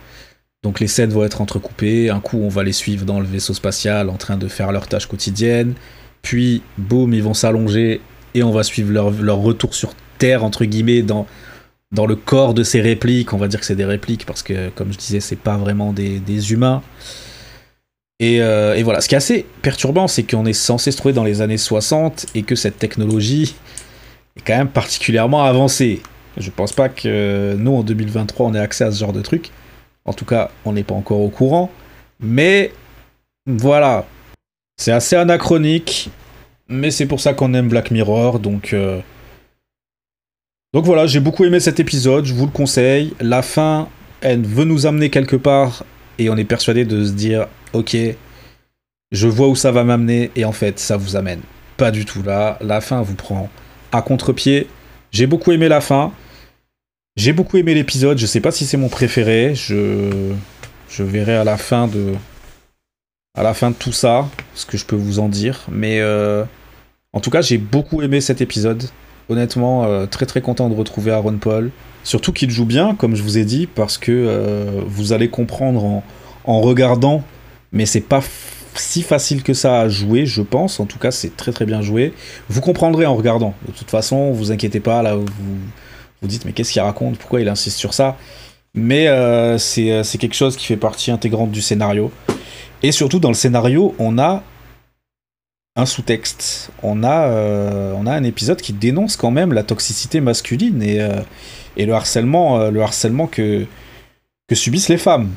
Donc les scènes vont être entrecoupées. Un coup, on va les suivre dans le vaisseau spatial en train de faire leurs tâches quotidiennes. Puis, boum, ils vont s'allonger et on va suivre leur, retour sur Terre, entre guillemets, dans, le corps de ces répliques. On va dire que c'est des répliques parce que, comme je disais, c'est pas vraiment des humains. Euh, et, voilà, ce qui est assez perturbant, c'est qu'on est censé se trouver dans les années 60 et que cette technologie est quand même particulièrement avancée. Je pense pas que nous, en 2023, on ait accès à ce genre de truc. En tout cas, on n'est pas encore au courant. Mais voilà, c'est assez anachronique. Mais c'est pour ça qu'on aime Black Mirror. Donc, euh, donc voilà, j'ai beaucoup aimé cet épisode. Je vous le conseille. La fin, elle veut nous amener quelque part. Et on est persuadé de se dire ok, je vois où ça va m'amener, et en fait, ça vous amène. Pas du tout là. La fin vous prend à contre-pied. J'ai beaucoup aimé la fin. J'ai beaucoup aimé l'épisode. Je sais pas si c'est mon préféré. Je, verrai à la fin de, à la fin de tout ça ce que je peux vous en dire. Mais euh, en tout cas, j'ai beaucoup aimé cet épisode. Honnêtement, euh, très très content de retrouver Aaron Paul. Surtout qu'il joue bien, comme je vous ai dit, parce que euh, vous allez comprendre en, regardant mais c'est pas si facile que ça à jouer, je pense. En tout cas, c'est très très bien joué. Vous comprendrez en regardant. De toute façon, vous inquiétez pas, là, vous vous dites, mais qu'est-ce qu'il raconte? Pourquoi il insiste sur ça? Mais euh, c'est quelque chose qui fait partie intégrante du scénario. Et surtout, dans le scénario, on a un sous-texte. On, a, on a un épisode qui dénonce quand même la toxicité masculine et, et le harcèlement, le harcèlement que, que subissent les femmes.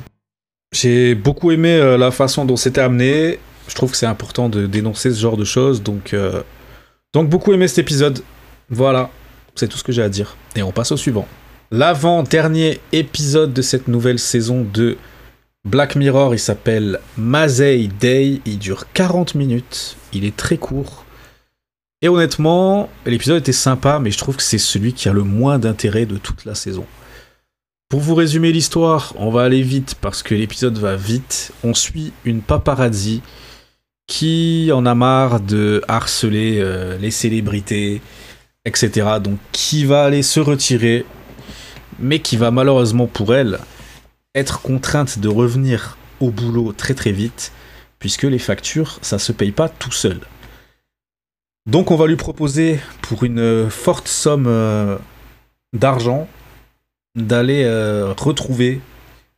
J'ai beaucoup aimé euh, la façon dont c'était amené. Je trouve que c'est important de dénoncer ce genre de choses. Donc, euh, donc beaucoup aimé cet épisode. Voilà, c'est tout ce que j'ai à dire. Et on passe au suivant. L'avant-dernier épisode de cette nouvelle saison de Black Mirror, il s'appelle Mazei Day. Il dure 40 minutes. Il est très court. Et honnêtement, l'épisode était sympa, mais je trouve que c'est celui qui a le moins d'intérêt de toute la saison. Pour vous résumer l'histoire, on va aller vite parce que l'épisode va vite. On suit une paparazzi qui en a marre de harceler euh, les célébrités, etc. Donc qui va aller se retirer, mais qui va malheureusement pour elle être contrainte de revenir au boulot très très vite, puisque les factures, ça se paye pas tout seul. Donc on va lui proposer pour une forte somme euh, d'argent d'aller euh, retrouver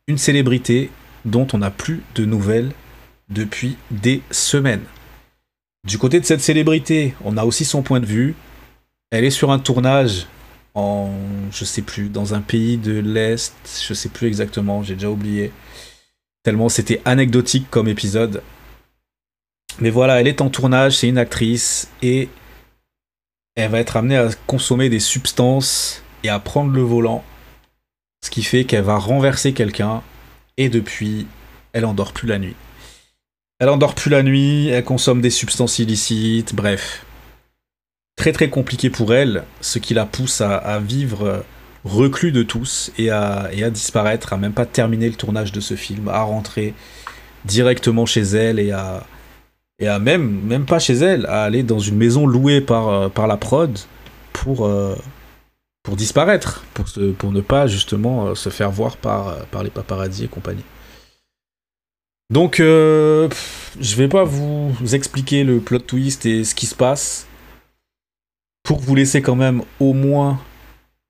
une célébrité dont on n'a plus de nouvelles depuis des semaines. Du côté de cette célébrité, on a aussi son point de vue. Elle est sur un tournage en, je sais plus, dans un pays de l'Est, je sais plus exactement, j'ai déjà oublié. Tellement c'était anecdotique comme épisode. Mais voilà, elle est en tournage, c'est une actrice, et elle va être amenée à consommer des substances et à prendre le volant ce qui fait qu'elle va renverser quelqu'un et depuis, elle endort plus la nuit. Elle endort plus la nuit, elle consomme des substances illicites, bref. Très très compliqué pour elle, ce qui la pousse à, vivre reclus de tous et à, et à, disparaître, à même pas terminer le tournage de ce film, à rentrer directement chez elle et à, et à même, même pas chez elle, à aller dans une maison louée par, euh, par la prod pour, euh, pour disparaître, pour, pour ne pas justement euh, se faire voir par, par les paparazzis et compagnie. Donc, euh, je vais pas vous expliquer le plot twist et ce qui se passe. Pour vous laisser quand même au moins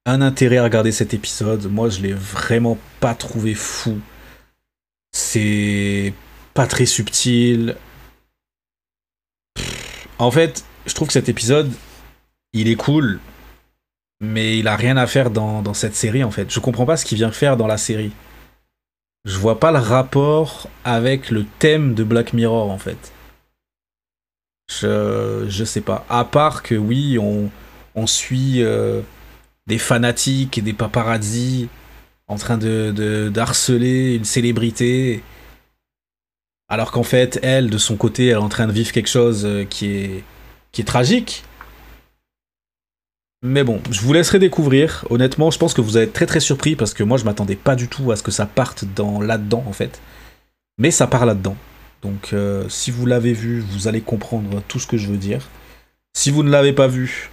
un intérêt à regarder cet épisode. Moi, je l'ai vraiment pas trouvé fou. C'est pas très subtil. En fait, je trouve que cet épisode, il est cool, mais il a rien à faire dans, cette série en fait. Je comprends pas ce qu'il vient faire dans la série. Je vois pas le rapport avec le thème de Black Mirror en fait. Je, je sais pas. À part que oui, on, suit euh, des fanatiques et des paparazzi en train de, d'harceler une célébrité. Alors qu'en fait, elle, de son côté, elle est en train de vivre quelque chose euh, qui est, qui est tragique. Mais bon, je vous laisserai découvrir. Honnêtement, je pense que vous allez être très très surpris parce que moi je m'attendais pas du tout à ce que ça parte dans là-dedans en fait. Mais ça part là-dedans. Donc euh, si vous l'avez vu, vous allez comprendre tout ce que je veux dire. Si vous ne l'avez pas vu,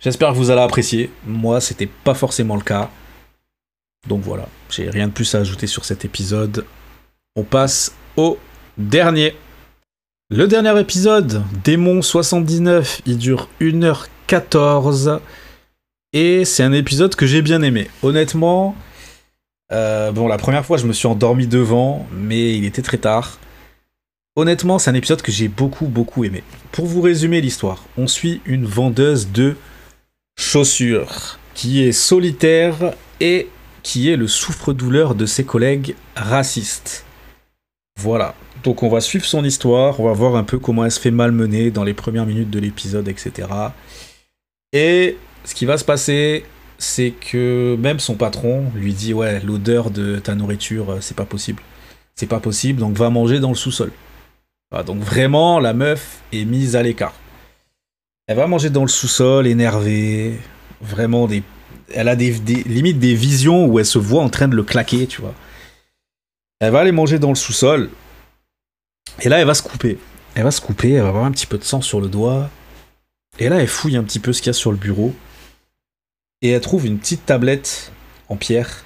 j'espère que vous allez apprécier. Moi, c'était pas forcément le cas. Donc voilà, j'ai rien de plus à ajouter sur cet épisode. On passe au dernier. Le dernier épisode, Démon 79, il dure 1h14. Et c'est un épisode que j'ai bien aimé. Honnêtement, euh, bon, la première fois, je me suis endormi devant, mais il était très tard. Honnêtement, c'est un épisode que j'ai beaucoup, beaucoup aimé. Pour vous résumer l'histoire, on suit une vendeuse de chaussures qui est solitaire et qui est le souffre-douleur de ses collègues racistes. Voilà, donc on va suivre son histoire, on va voir un peu comment elle se fait malmener dans les premières minutes de l'épisode, etc. Et ce qui va se passer, c'est que même son patron lui dit ouais l'odeur de ta nourriture euh, c'est pas possible, c'est pas possible donc va manger dans le sous-sol. donc vraiment la meuf est mise à l'écart. Elle va manger dans le sous-sol, énervée, vraiment des, elle a des, des limite des visions où elle se voit en train de le claquer, tu vois. Elle va aller manger dans le sous-sol. Et là, elle va se couper. Elle va se couper, elle va avoir un petit peu de sang sur le doigt. Et là, elle fouille un petit peu ce qu'il y a sur le bureau. Et elle trouve une petite tablette en pierre.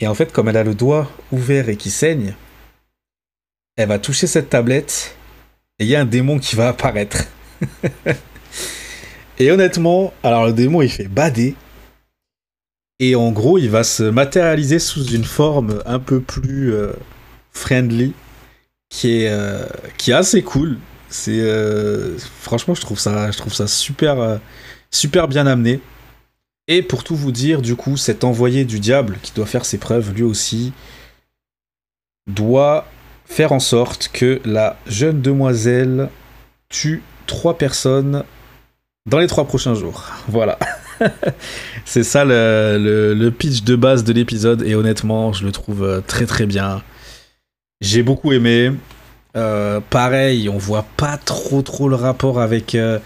Et en fait, comme elle a le doigt ouvert et qui saigne, elle va toucher cette tablette et il y a un démon qui va apparaître. *laughs* et honnêtement, alors le démon il fait bader. Et en gros, il va se matérialiser sous une forme un peu plus euh, friendly, qui est, euh, qui est assez cool. C'est euh, franchement, je trouve ça, je trouve ça super, super bien amené. Et pour tout vous dire, du coup, cet envoyé du diable qui doit faire ses preuves, lui aussi, doit faire en sorte que la jeune demoiselle tue trois personnes dans les trois prochains jours. *laughs* Voilà. *laughs* c'est ça le, pitch de base de l'épisode et honnêtement, je le trouve euh, très très bien. J'ai beaucoup aimé. Euh, pareil, on voit pas trop trop le rapport avec euh,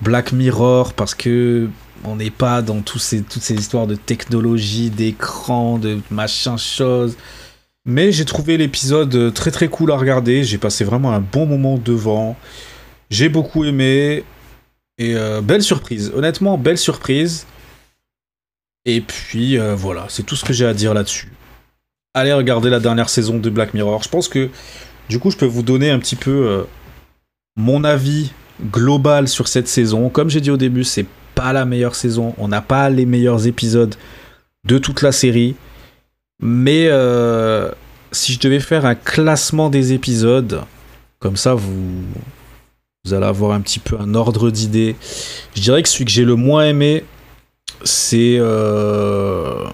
Black Mirror parce que on n'est pas dans tous ces, toutes ces histoires de technologie, d'écran, de machin chose. Mais j'ai trouvé l'épisode très très cool à regarder. J'ai passé vraiment un bon moment devant. J'ai beaucoup aimé. Et euh, belle surprise. Honnêtement, belle surprise. Et puis euh, voilà, c'est tout ce que j'ai à dire là-dessus. Allez regarder la dernière saison de Black Mirror. Je pense que du coup, je peux vous donner un petit peu euh, mon avis global sur cette saison. Comme j'ai dit au début, c'est pas la meilleure saison. On n'a pas les meilleurs épisodes de toute la série. Mais si je devais faire un classement des épisodes, comme ça vous, vous allez avoir un petit peu un ordre d'idée. Je dirais que celui que j'ai le moins aimé, c'est. Euh...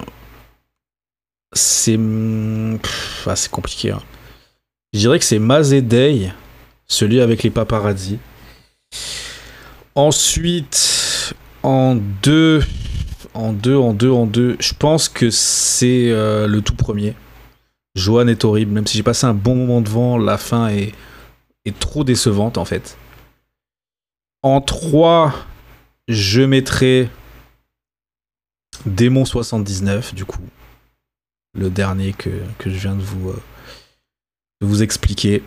C'est. Ah, c'est compliqué. Hein. Je dirais que c'est Mazé Day, celui avec les paparazzi. Ensuite, en deux. En deux, en deux, en deux, je pense que c'est euh, le tout premier. Joanne est horrible, même si j'ai passé un bon moment devant, la fin est trop décevante en fait. En 3, je mettrai Démon 79, du coup. Le dernier que, je viens de vous, euh, expliquer.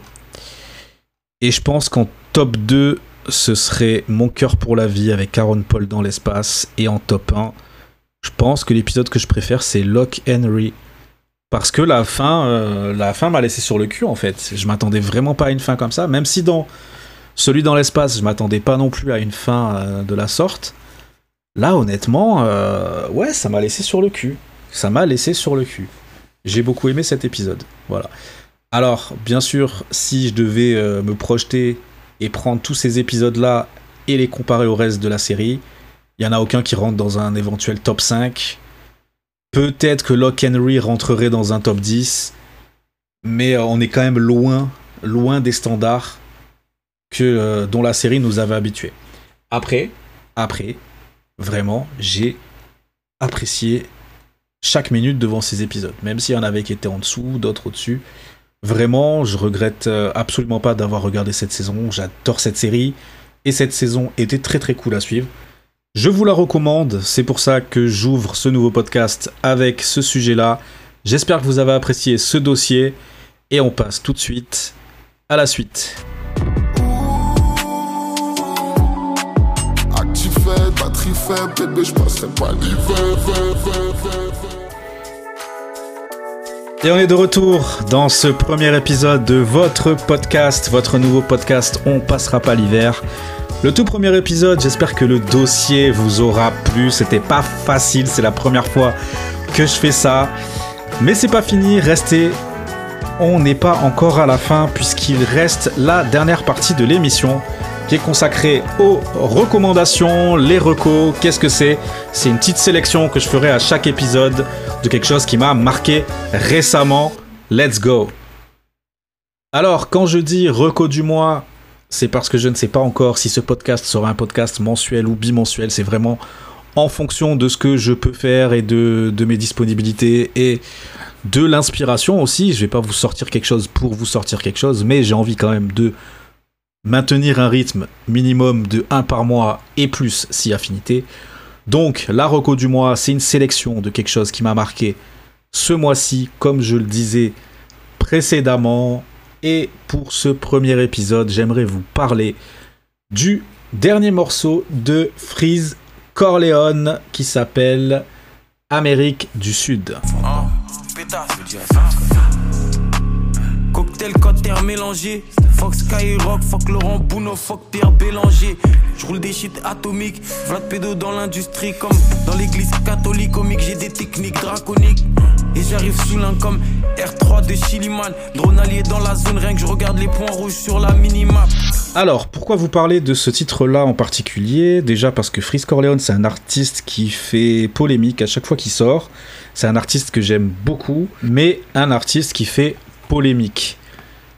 Et je pense qu'en top 2, ce serait Mon cœur pour la vie avec Aaron Paul dans l'espace. Et en top 1, je pense que l'épisode que je préfère, c'est Lock Henry. Parce que la fin, euh, la fin m'a laissé sur le cul en fait. Je m'attendais vraiment pas à une fin comme ça, même si dans celui dans l'espace, je m'attendais pas non plus à une fin euh, de la sorte. Là, honnêtement, euh, ouais, ça m'a laissé sur le cul. Ça m'a laissé sur le cul. J'ai beaucoup aimé cet épisode. Voilà. Alors, bien sûr, si je devais euh, me projeter et prendre tous ces épisodes-là et les comparer au reste de la série, il y en a aucun qui rentre dans un éventuel top 5. Peut-être que Lock Henry rentrerait dans un top 10, mais on est quand même loin, loin des standards que, euh, dont la série nous avait habitués. Après, après, vraiment, j'ai apprécié chaque minute devant ces épisodes, même s'il y en avait qui étaient en dessous, d'autres au-dessus. Vraiment, je regrette euh, absolument pas d'avoir regardé cette saison. J'adore cette série et cette saison était très très cool à suivre. Je vous la recommande, c'est pour ça que j'ouvre ce nouveau podcast avec ce sujet-là. J'espère que vous avez apprécié ce dossier et on passe tout de suite à la suite. Et on est de retour dans ce premier épisode de votre podcast, votre nouveau podcast On passera pas l'hiver. Le tout premier épisode, j'espère que le dossier vous aura plu. C'était pas facile, c'est la première fois que je fais ça. Mais c'est pas fini, restez. On n'est pas encore à la fin puisqu'il reste la dernière partie de l'émission qui est consacré aux recommandations, les recos. Qu'est-ce que c'est C'est une petite sélection que je ferai à chaque épisode de quelque chose qui m'a marqué récemment. Let's go Alors, quand je dis reco du mois, c'est parce que je ne sais pas encore si ce podcast sera un podcast mensuel ou bimensuel. C'est vraiment en fonction de ce que je peux faire et de, mes disponibilités et de l'inspiration aussi. Je vais pas vous sortir quelque chose pour vous sortir quelque chose, mais j'ai envie quand même de maintenir un rythme minimum de 1 par mois et plus si affinité. Donc la reco du mois, c'est une sélection de quelque chose qui m'a marqué ce mois-ci, comme je le disais précédemment. Et pour ce premier épisode, j'aimerais vous parler du dernier morceau de Freeze Corleone qui s'appelle Amérique du Sud.
Cocktail, terre mélangé. Fox Skyrock, fuck Laurent Bouno, fuck Pierre Bélanger. Je roule des shit atomiques. Vlad pédo dans l'industrie, comme dans l'église catholique. Comique, j'ai des techniques draconiques. Et j'arrive sous l'un comme R3 de Chiliman. Drone allié dans la zone, rien que je regarde les points rouges sur la minimap.
Alors, pourquoi vous parlez de ce titre-là en particulier? Déjà parce que Freeze Corleone, c'est un artiste qui fait polémique à chaque fois qu'il sort. C'est un artiste que j'aime beaucoup, mais un artiste qui fait polémique.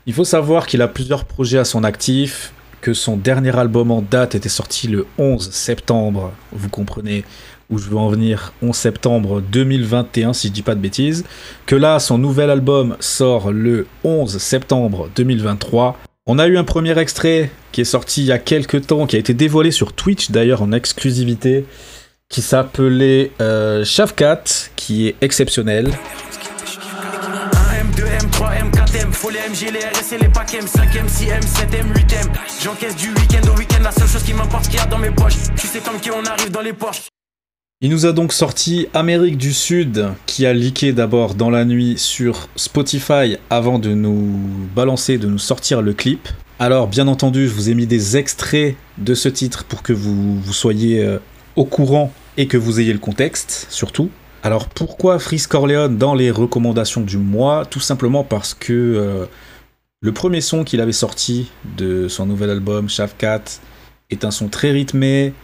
Il faut savoir qu'il a plusieurs projets à son actif, que son dernier album en date était sorti le 11 septembre, vous comprenez où je veux en venir, 11 septembre 2021 si je dis pas de bêtises, que là son nouvel album sort le 11 septembre 2023 on a eu un premier extrait qui est sorti il y a quelques temps, qui a été dévoilé sur Twitch d'ailleurs en exclusivité, qui s'appelait euh, qui est exceptionnel. M2, M3, M4, M, faut les MG, les RS et les packs M5, M6, M7, M8, M. J'encaisse du week-end au week-end, la seule chose qui m'importe, ce qu'il y a dans mes poches. Tu sais comme qui on arrive dans les poches. Il nous a donc sorti Amérique du Sud, qui a leaké d'abord dans la nuit sur Spotify avant de nous balancer, de nous sortir le clip. Alors, bien entendu, je vous ai mis des extraits de ce titre pour que vous, vous soyez euh, au courant et que vous ayez le contexte, surtout. Alors, pourquoi Freeze Corleone dans les recommandations du mois? Tout simplement parce que euh, le premier son qu'il avait sorti de son nouvel album, Shavkat, est un son très rythmé,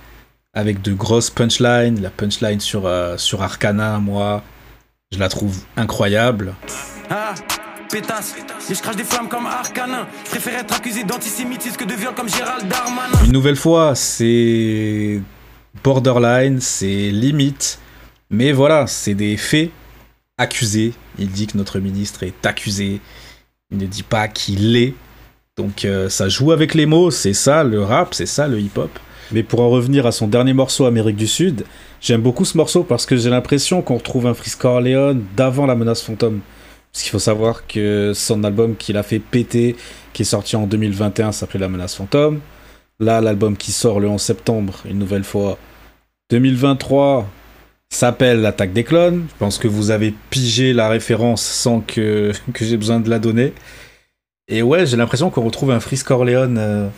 avec de grosses punchlines. La punchline sur, euh, sur Arcana, moi, je la trouve incroyable. Ah, pétasse, je crache des flammes comme Arcana. Je préfère être accusé d'antisémitisme que de viol comme Gérald Darmanin. Une nouvelle fois, c'est borderline, c'est limite. Mais voilà, c'est des faits accusés. Il dit que notre ministre est accusé. Il ne dit pas qu'il l'est. Donc euh, ça joue avec les mots, c'est ça le rap, c'est ça le hip-hop. Mais pour en revenir à son dernier morceau Amérique du Sud, j'aime beaucoup ce morceau parce que j'ai l'impression qu'on retrouve un Frisk Corleone d'avant la menace fantôme. Parce qu'il faut savoir que son album qu'il a fait péter, qui est sorti en 2021, s'appelait La menace fantôme. Là, l'album qui sort le 11 septembre, une nouvelle fois, 2023, s'appelle L'attaque des clones. Je pense que vous avez pigé la référence sans que, *laughs* que j'ai besoin de la donner. Et ouais, j'ai l'impression qu'on retrouve un Frisk Corleone euh,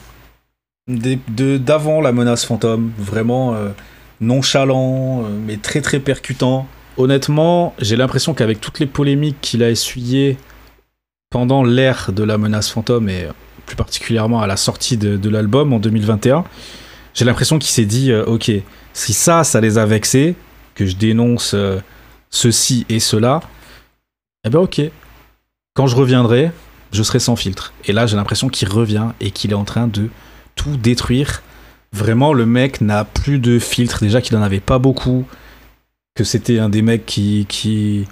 d'avant la menace fantôme, vraiment euh, nonchalant, euh, mais très très percutant. Honnêtement, j'ai l'impression qu'avec toutes les polémiques qu'il a essuyées pendant l'ère de la menace fantôme et plus particulièrement à la sortie de, l'album en 2021, j'ai l'impression qu'il s'est dit ok, si ça, ça les a vexés, que je dénonce ceci et cela, eh ben ok. Quand je reviendrai, je serai sans filtre. Et là, j'ai l'impression qu'il revient et qu'il est en train de tout détruire. Vraiment, le mec n'a plus de filtre. Déjà qu'il n'en avait pas beaucoup. Que c'était un des mecs qui, qui,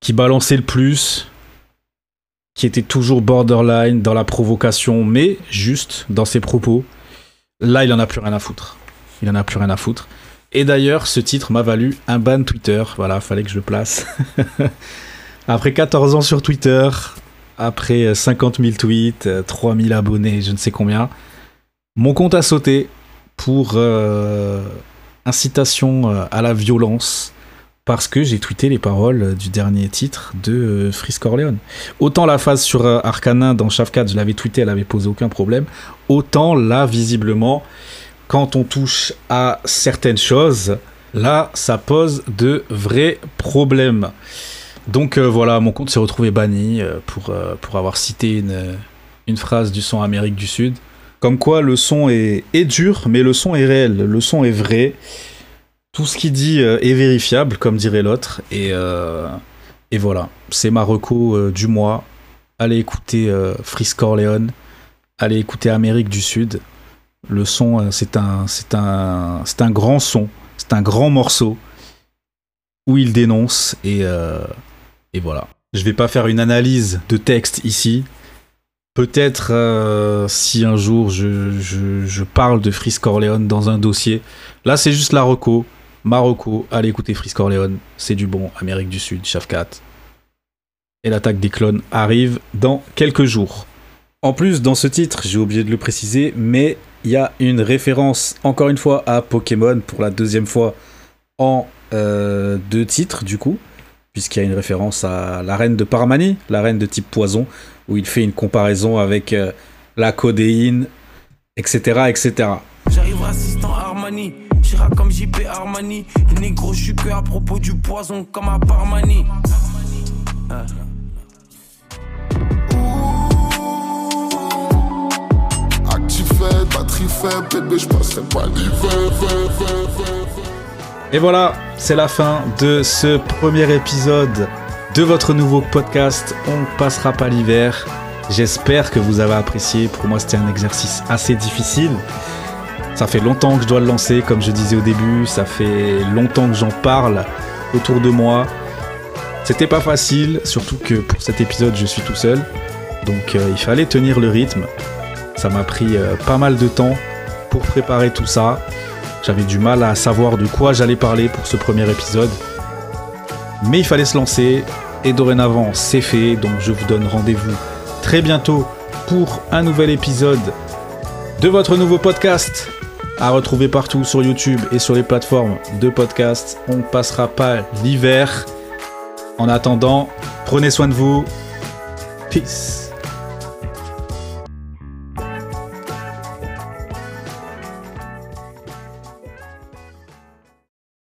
qui balançait le plus. Qui était toujours borderline dans la provocation, mais juste dans ses propos. Là, il en a plus rien à foutre. Il en a plus rien à foutre. Et d'ailleurs, ce titre m'a valu un ban Twitter. Voilà, fallait que je le place. *laughs* Après 14 ans sur Twitter, après 50 000 tweets, 3000 abonnés, je ne sais combien, mon compte a sauté pour euh, incitation euh, à la violence parce que j'ai tweeté les paroles du dernier titre de euh, Freeze Corleone. Autant la phase sur Arcanin dans Shafkat, je l'avais tweeté, elle avait posé aucun problème. Autant là, visiblement, quand on touche à certaines choses, là, ça pose de vrais problèmes. Donc voilà, mon compte s'est retrouvé banni pour, pour avoir cité une, phrase du son Amérique du Sud. Comme quoi le son est, dur, mais le son est réel, le son est vrai. Tout ce qu'il dit euh, est vérifiable, comme dirait l'autre. Et, euh, voilà, c'est ma reco euh, du mois. Allez écouter Freeze Corleone, allez écouter Amérique du Sud. Le son, c'est un, c'est un, c'est un grand son, c'est un grand morceau où il dénonce et, et voilà. Je vais pas faire une analyse de texte ici, Peut-être euh, si un jour je, parle de Freeze Corleone dans un dossier. Là, c'est juste la reco. Marocco, allez écouter Freeze Corleone. C'est du bon. Amérique du Sud, Shafkat. Et l'attaque des clones arrive dans quelques jours. En plus, dans ce titre, j'ai oublié de le préciser, mais il y a une référence, encore une fois, à Pokémon pour la deuxième fois en euh, deux titres, du coup. puisqu'il y a une référence à la reine de Parmanie, la reine de type poison, où il fait une comparaison avec euh, la codéine, etc. etc.
J'arrive assistant Armani, j'irai comme JP Armani. Négro, je suis à propos du poison comme à Parmani. Ah.
Et voilà, c'est la fin de ce premier épisode de votre nouveau podcast On passera pas l'hiver. J'espère que vous avez apprécié. Pour moi, c'était un exercice assez difficile. Ça fait longtemps que je dois le lancer, comme je disais au début. Ça fait longtemps que j'en parle autour de moi. C'était pas facile, surtout que pour cet épisode, je suis tout seul. Donc euh, il fallait tenir le rythme. Ça m'a pris euh, pas mal de temps pour préparer tout ça. J'avais du mal à savoir de quoi j'allais parler pour ce premier épisode. Mais il fallait se lancer. Et dorénavant, c'est fait. Donc je vous donne rendez-vous très bientôt pour un nouvel épisode de votre nouveau podcast à retrouver partout sur YouTube et sur les plateformes de podcast. On ne passera pas l'hiver. En attendant, prenez soin de vous. Peace.